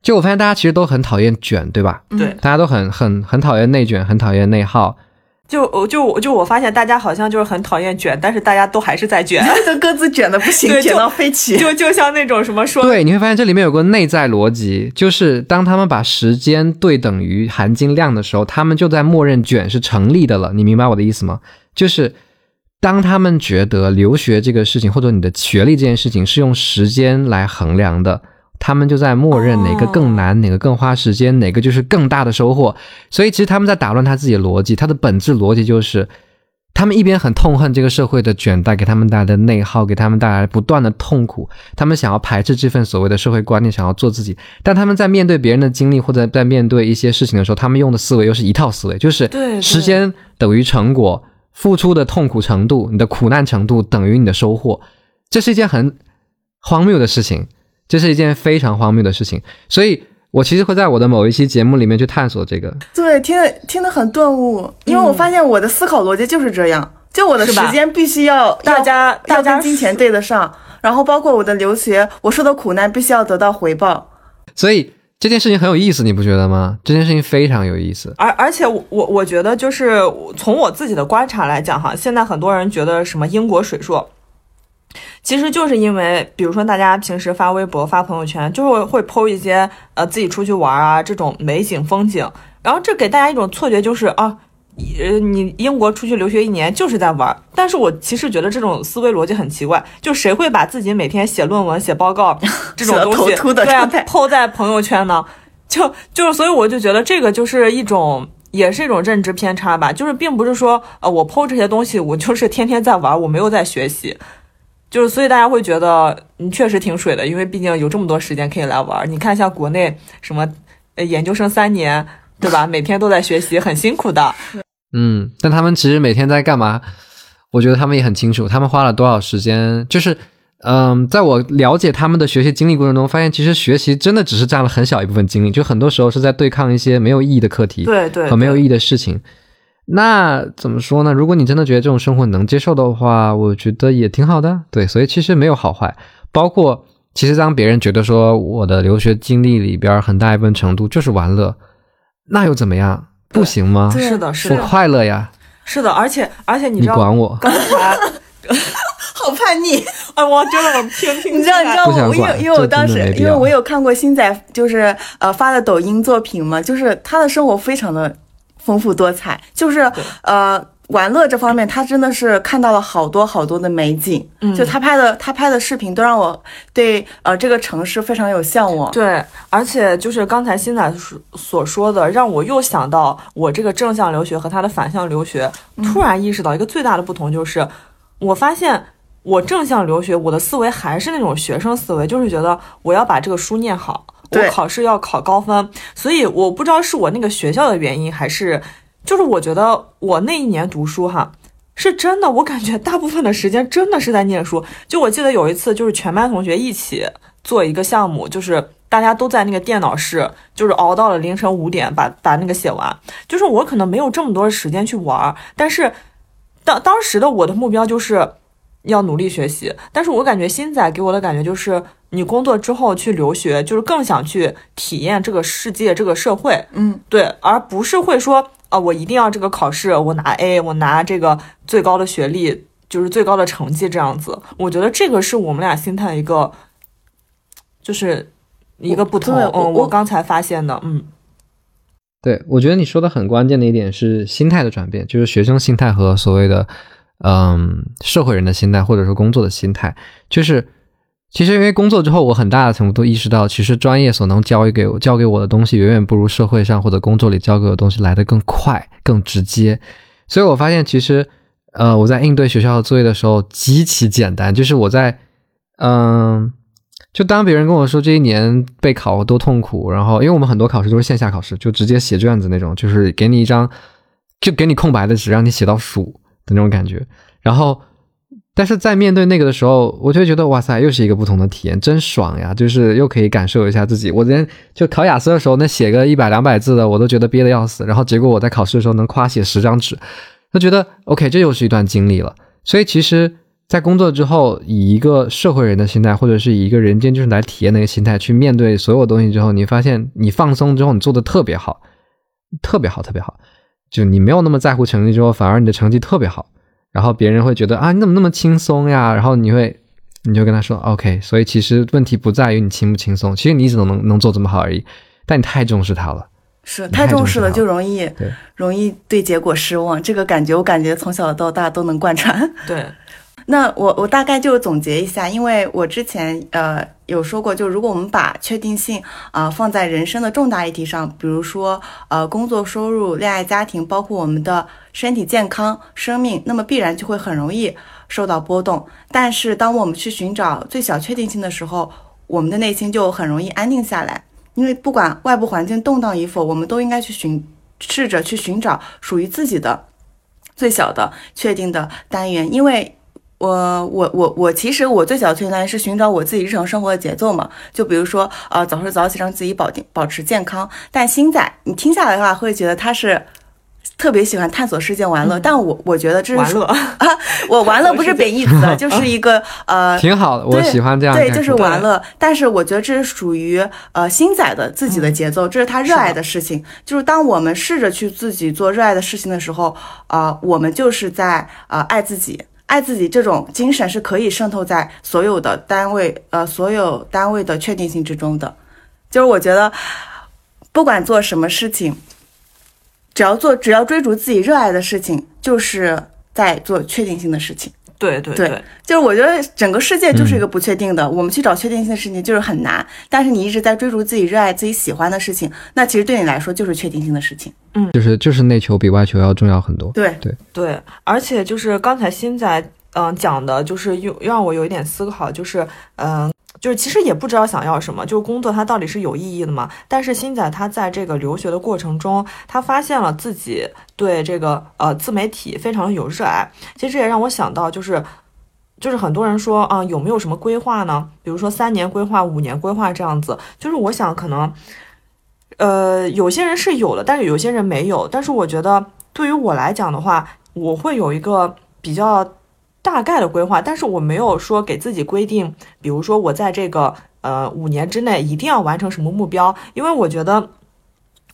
就我发现大家其实都很讨厌卷，对吧？嗯对，大家都很很很讨厌内卷，很讨厌内耗。就我就我就我发现大家好像就是很讨厌卷，但是大家都还是在卷，都各自卷的不行对，卷到飞起。就就像那种什么说对，你会发现这里面有个内在逻辑，就是当他们把时间对等于含金量的时候，他们就在默认卷是成立的了。你明白我的意思吗？就是当他们觉得留学这个事情或者你的学历这件事情是用时间来衡量的，他们就在默认哪个更难，哪个更花时间，哪个就是更大的收获。所以其实他们在打乱他自己的逻辑，他的本质逻辑就是。他们一边很痛恨这个社会的卷带给他们带来的内耗，给他们带来不断的痛苦，他们想要排斥这份所谓的社会观念，想要做自己。但他们在面对别人的经历或者在面对一些事情的时候，他们用的思维又是一套思维，就是时间等于成果，付出的痛苦程度，你的苦难程度等于你的收获。这是一件很荒谬的事情，这是一件非常荒谬的事情。所以我其实会在我的某一期节目里面去探索这个。对，听得听得很顿悟，因为我发现我的思考逻辑就是这样，就我的时间必须要大家大家跟金钱对得上，然后包括我的留学，我受的苦难必须要得到回报。所以这件事情很有意思，你不觉得吗？这件事情非常有意思。而而且我我我觉得就是从我自己的观察来讲哈，现在很多人觉得什么英国水硕，其实就是因为，比如说大家平时发微博、发朋友圈，就会会 PO 一些呃自己出去玩啊这种美景风景，然后这给大家一种错觉，就是啊。呃，你英国出去留学一年就是在玩儿，但是我其实觉得这种思维逻辑很奇怪，就谁会把自己每天写论文、写报告 这种东西对啊状态抛在朋友圈呢？就就是，所以我就觉得这个就是一种，也是一种认知偏差吧。就是并不是说，呃，我剖这些东西，我就是天天在玩，我没有在学习。就是，所以大家会觉得你确实挺水的，因为毕竟有这么多时间可以来玩。你看，像国内什么，呃，研究生三年，对吧？每天都在学习，很辛苦的。嗯，但他们其实每天在干嘛？我觉得他们也很清楚，他们花了多少时间。就是，嗯，在我了解他们的学习经历过程中，发现其实学习真的只是占了很小一部分精力，就很多时候是在对抗一些没有意义的课题对对和没有意义的事情。那怎么说呢？如果你真的觉得这种生活能接受的话，我觉得也挺好的。对，所以其实没有好坏。包括其实当别人觉得说我的留学经历里边很大一部分程度就是玩乐，那又怎么样？不行吗？是的，是的我，快乐呀，是的，而且而且你你知道，管我？刚才，好叛逆，哎，我真的我听听，你知道，你知道我，因为因为我当时因为我有看过星仔就是呃发的抖音作品嘛，就是他的生活非常的丰富多彩，就是呃玩乐这方面，他真的是看到了好多好多的美景，嗯。就他拍的他拍的视频都让我对呃这个城市非常有向往。对，而且就是刚才新仔所所说的，让我又想到我这个正向留学和他的反向留学，突然意识到一个最大的不同就是，我发现我正向留学，我的思维还是那种学生思维，就是觉得我要把这个书念好，我考试要考高分，所以我不知道是我那个学校的原因，还是就是我觉得我那一年读书哈。是真的，我感觉大部分的时间真的是在念书。就我记得有一次，就是全班同学一起做一个项目，就是大家都在那个电脑室，就是熬到了凌晨五点，把把那个写完。就是我可能没有这么多时间去玩，但是当当时的我的目标就是要努力学习。但是我感觉新仔给我的感觉就是，你工作之后去留学，就是更想去体验这个世界、这个社会。嗯，对，而不是会说。啊，我一定要这个考试，我拿 A，我拿这个最高的学历，就是最高的成绩这样子。我觉得这个是我们俩心态一个，就是一个不同。嗯，我刚才发现的，嗯，对，我觉得你说的很关键的一点是心态的转变，就是学生心态和所谓的嗯社会人的心态，或者说工作的心态，就是。其实，因为工作之后，我很大的程度都意识到，其实专业所能教给我、教给我的东西，远远不如社会上或者工作里教给我的东西来的更快、更直接。所以我发现，其实，呃，我在应对学校的作业的时候极其简单，就是我在，嗯，就当别人跟我说这一年备考多痛苦，然后因为我们很多考试都是线下考试，就直接写卷子那种，就是给你一张，就给你空白的纸，让你写到数的那种感觉，然后。但是在面对那个的时候，我就觉得哇塞，又是一个不同的体验，真爽呀！就是又可以感受一下自己。我连就考雅思的时候，那写个一百两百字的，我都觉得憋得要死。然后结果我在考试的时候能夸写十张纸，就觉得 OK，这又是一段经历了。所以其实，在工作之后，以一个社会人的心态，或者是以一个人间就是来体验的一个心态去面对所有东西之后，你发现你放松之后，你做的特别好，特别好，特别好。就你没有那么在乎成绩之后，反而你的成绩特别好。然后别人会觉得啊，你怎么那么轻松呀？然后你会，你就跟他说 OK。所以其实问题不在于你轻不轻松，其实你只能能能做这么好而已。但你太重视他了，是太重视了就容易容易对结果失望。这个感觉我感觉从小到大都能贯穿。对。那我我大概就总结一下，因为我之前呃有说过，就如果我们把确定性啊放在人生的重大议题上，比如说呃工作、收入、恋爱、家庭，包括我们的身体健康、生命，那么必然就会很容易受到波动。但是当我们去寻找最小确定性的时候，我们的内心就很容易安定下来，因为不管外部环境动荡与否，我们都应该去寻试着去寻找属于自己的最小的确定的单元，因为。我我我我其实我最小的确定是寻找我自己日常生活的节奏嘛，就比如说呃早睡早起让自己保定保持健康。但星仔你听下来的话会觉得他是特别喜欢探索世界玩乐，但我我觉得这是玩乐 啊，我玩乐不是贬义词，就是一个呃挺好的，我喜欢这样对，就是玩乐。但是我觉得这是属于呃星仔的自己的节奏，这是他热爱的事情。就是当我们试着去自己做热爱的事情的时候，呃，我们就是在呃爱自己。爱自己这种精神是可以渗透在所有的单位，呃，所有单位的确定性之中的。就是我觉得，不管做什么事情，只要做，只要追逐自己热爱的事情，就是在做确定性的事情。对对对，就是我觉得整个世界就是一个不确定的，我们去找确定性的事情就是很难。但是你一直在追逐自己热爱、自己喜欢的事情，那其实对你来说就是确定性的事情。嗯，就是就是内求比外求要重要很多。对对对，而且就是刚才新仔嗯讲的，就是又让我有一点思考，就是嗯。就是其实也不知道想要什么，就是工作它到底是有意义的吗？但是新仔他在这个留学的过程中，他发现了自己对这个呃自媒体非常有热爱。其实这也让我想到，就是就是很多人说啊，有没有什么规划呢？比如说三年规划、五年规划这样子。就是我想可能，呃，有些人是有的，但是有些人没有。但是我觉得对于我来讲的话，我会有一个比较。大概的规划，但是我没有说给自己规定，比如说我在这个呃五年之内一定要完成什么目标，因为我觉得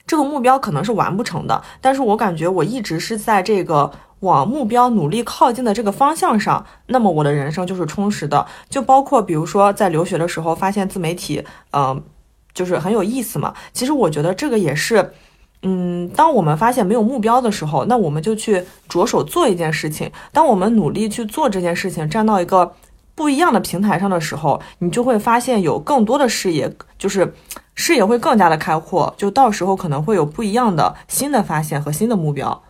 这个目标可能是完不成的。但是我感觉我一直是在这个往目标努力靠近的这个方向上，那么我的人生就是充实的。就包括比如说在留学的时候发现自媒体，嗯，就是很有意思嘛。其实我觉得这个也是。嗯，当我们发现没有目标的时候，那我们就去着手做一件事情。当我们努力去做这件事情，站到一个不一样的平台上的时候，你就会发现有更多的视野，就是视野会更加的开阔。就到时候可能会有不一样的新的发现和新的目标。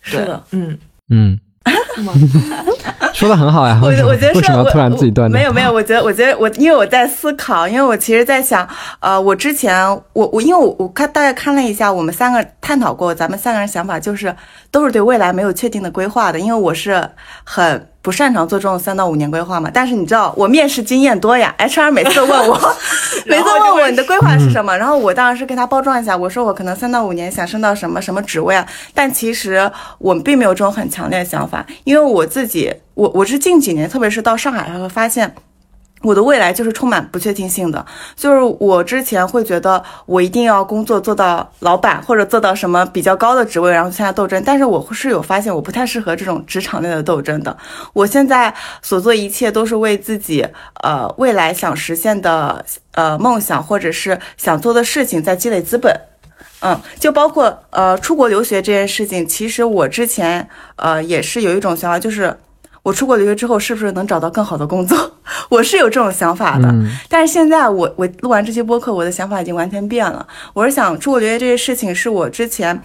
是的，嗯嗯。说的很好呀。我我觉得为什么要突然自己断？没有没有，我觉得我觉得我因为我在思考，因为我其实在想，呃，我之前我我因为我我看大概看了一下，我们三个探讨过，咱们三个人想法就是都是对未来没有确定的规划的，因为我是很。不擅长做这种三到五年规划嘛？但是你知道我面试经验多呀，HR 每次都问我，每次问我你的规划是什么，然后我当然是给他包装一下，我说我可能三到五年想升到什么什么职位啊。但其实我并没有这种很强烈的想法，因为我自己，我我是近几年，特别是到上海，会发现。我的未来就是充满不确定性的，就是我之前会觉得我一定要工作做到老板或者做到什么比较高的职位，然后参加斗争。但是我是有发现我不太适合这种职场内的斗争的。我现在所做一切都是为自己呃未来想实现的呃梦想或者是想做的事情在积累资本。嗯，就包括呃出国留学这件事情，其实我之前呃也是有一种想法，就是。我出国留学之后，是不是能找到更好的工作？我是有这种想法的。但是现在我我录完这期播客，我的想法已经完全变了。我是想出国留学这些事情，是我之前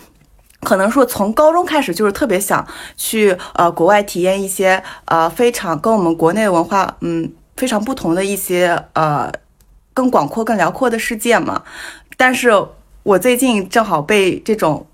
可能说从高中开始就是特别想去呃国外体验一些呃非常跟我们国内文化嗯非常不同的一些呃更广阔更辽阔的世界嘛。但是我最近正好被这种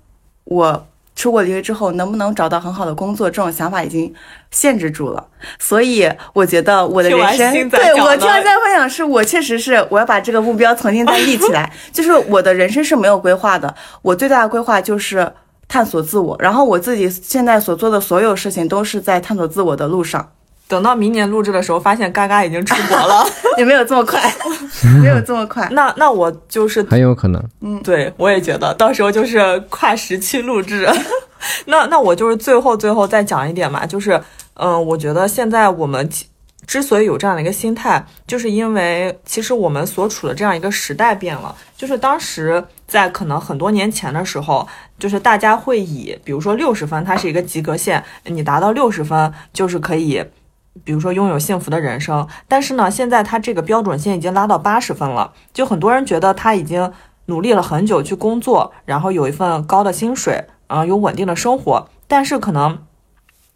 我。出国留学之后能不能找到很好的工作，这种想法已经限制住了。所以我觉得我的 人生，对我听完在分享，是我确实是我要把这个目标重新再立起来。就是我的人生是没有规划的，我最大的规划就是探索自我。然后我自己现在所做的所有事情都是在探索自我的路上。等到明年录制的时候，发现嘎嘎已经出国了，也没有这么快，没有这么快。那那我就是很有可能，嗯，对我也觉得到时候就是跨时期录制。那那我就是最后最后再讲一点嘛，就是嗯，我觉得现在我们之所以有这样的一个心态，就是因为其实我们所处的这样一个时代变了，就是当时在可能很多年前的时候，就是大家会以比如说六十分，它是一个及格线，你达到六十分就是可以。比如说拥有幸福的人生，但是呢，现在他这个标准线已经拉到八十分了，就很多人觉得他已经努力了很久去工作，然后有一份高的薪水，啊，有稳定的生活，但是可能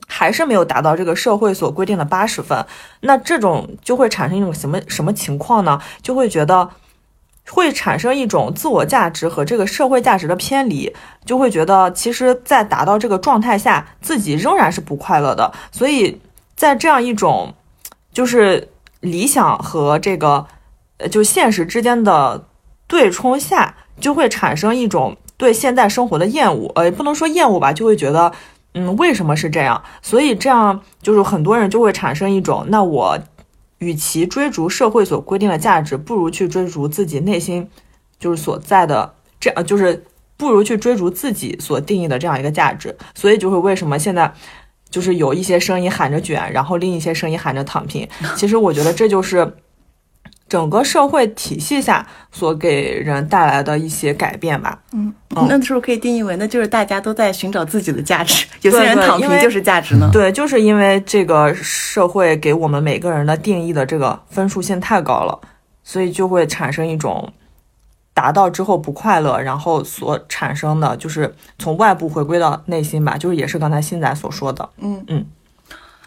还是没有达到这个社会所规定的八十分。那这种就会产生一种什么什么情况呢？就会觉得会产生一种自我价值和这个社会价值的偏离，就会觉得其实，在达到这个状态下，自己仍然是不快乐的，所以。在这样一种，就是理想和这个，呃，就现实之间的对冲下，就会产生一种对现代生活的厌恶，呃，不能说厌恶吧，就会觉得，嗯，为什么是这样？所以这样就是很多人就会产生一种，那我与其追逐社会所规定的价值，不如去追逐自己内心就是所在的，这样就是不如去追逐自己所定义的这样一个价值。所以就是为什么现在。就是有一些声音喊着卷，然后另一些声音喊着躺平。其实我觉得这就是整个社会体系下所给人带来的一些改变吧。嗯，那是不是可以定义为，那就是大家都在寻找自己的价值？有些人躺平就是价值呢？对，就是因为这个社会给我们每个人的定义的这个分数线太高了，所以就会产生一种。达到之后不快乐，然后所产生的就是从外部回归到内心吧，就是也是刚才新仔所说的，嗯。嗯，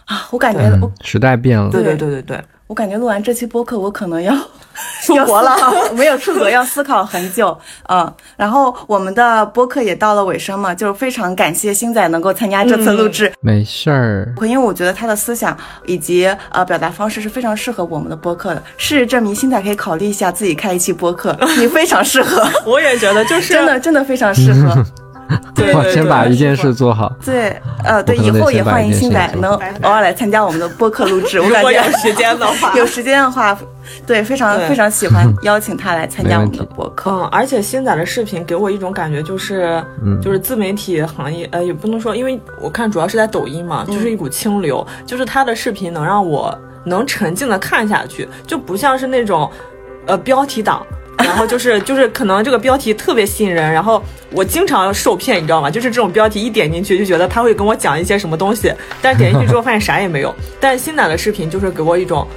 啊，我感觉时代变了，对对对。对对。我感觉录完这期播客，我可能要 出国了，没有出国，要思考很久。嗯，然后我们的播客也到了尾声嘛，就是非常感谢星仔能够参加这次录制。没事儿，因为我觉得他的思想以及呃表达方式是非常适合我们的播客的。事实证明，星仔可以考虑一下自己开一期播客，你非常适合。我也觉得，就是真的真的非常适合。对，先把一件事做好。对，呃，对，以后也欢迎新仔能偶尔来参加我们的播客录制。我感觉有时间的话，有时间的话，对，非常非常喜欢 邀请他来参加我们的播客。嗯，而且新仔的视频给我一种感觉，就是，就是自媒体行业，呃，也不能说，因为我看主要是在抖音嘛，就是一股清流，就是他的视频能让我能沉浸的看下去，就不像是那种，呃，标题党。然后就是就是可能这个标题特别吸引人，然后我经常受骗，你知道吗？就是这种标题一点进去就觉得他会跟我讲一些什么东西，但是点进去之后发现啥也没有。但是新奶的视频就是给我一种，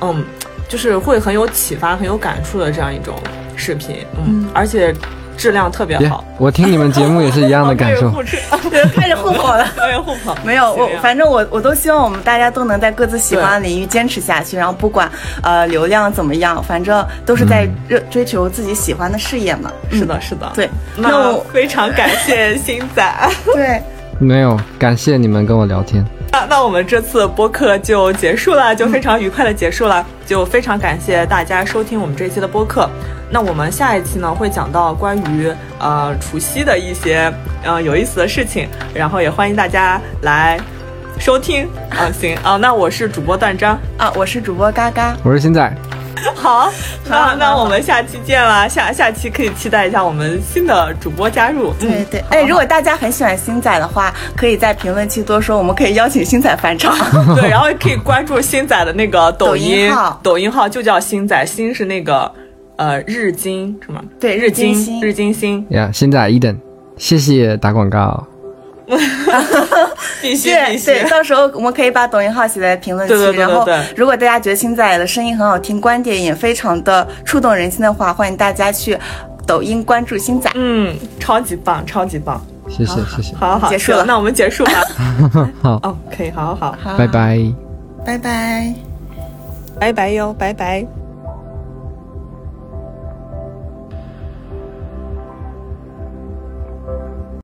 嗯，就是会很有启发、很有感触的这样一种视频，嗯，而且质量特别别好。，我听你们节目也是一样的感受。开始互捧了。开始互跑。没有，我反正我我都希望我们大家都能在各自喜欢的领域坚持下去，然后不管呃流量怎么样，反正都是在热追求自己喜欢的事业嘛。是的，是的。对，那那我非常感谢星仔。对，没有，感谢你们跟我聊天。那那我们这次播客就结束了，就非常愉快的结束了，就非常感谢大家收听我们这一期的播客。那我们下一期呢会讲到关于呃除夕的一些呃有意思的事情，然后也欢迎大家来收听。啊、行啊、那我是主播段章。啊，我是主播嘎嘎，我是现在，好，那好那我们下期见啦，下下期可以期待一下我们新的主播加入。嗯，对对，哎，如果大家很喜欢星仔的话，可以在评论区多说，我们可以邀请星仔返场。对，然后可以关注星仔的那个抖抖音号抖音号就叫星仔，星是那个呃日金什么？对日金日金星日金星，呀，现在一等，谢谢打广告。必 须必须。对对，到时候我们可以把抖音号写在评论区，对对对对然后如果大家觉得星仔的声音很好听，观点也非常的触动人心的话，欢迎大家去抖音关注星仔。嗯，超级棒，超级棒。谢谢谢谢，好好好，结束了那我们结束吧。好，哦，可以，好好好，好拜，拜。拜拜。拜拜哟，拜拜。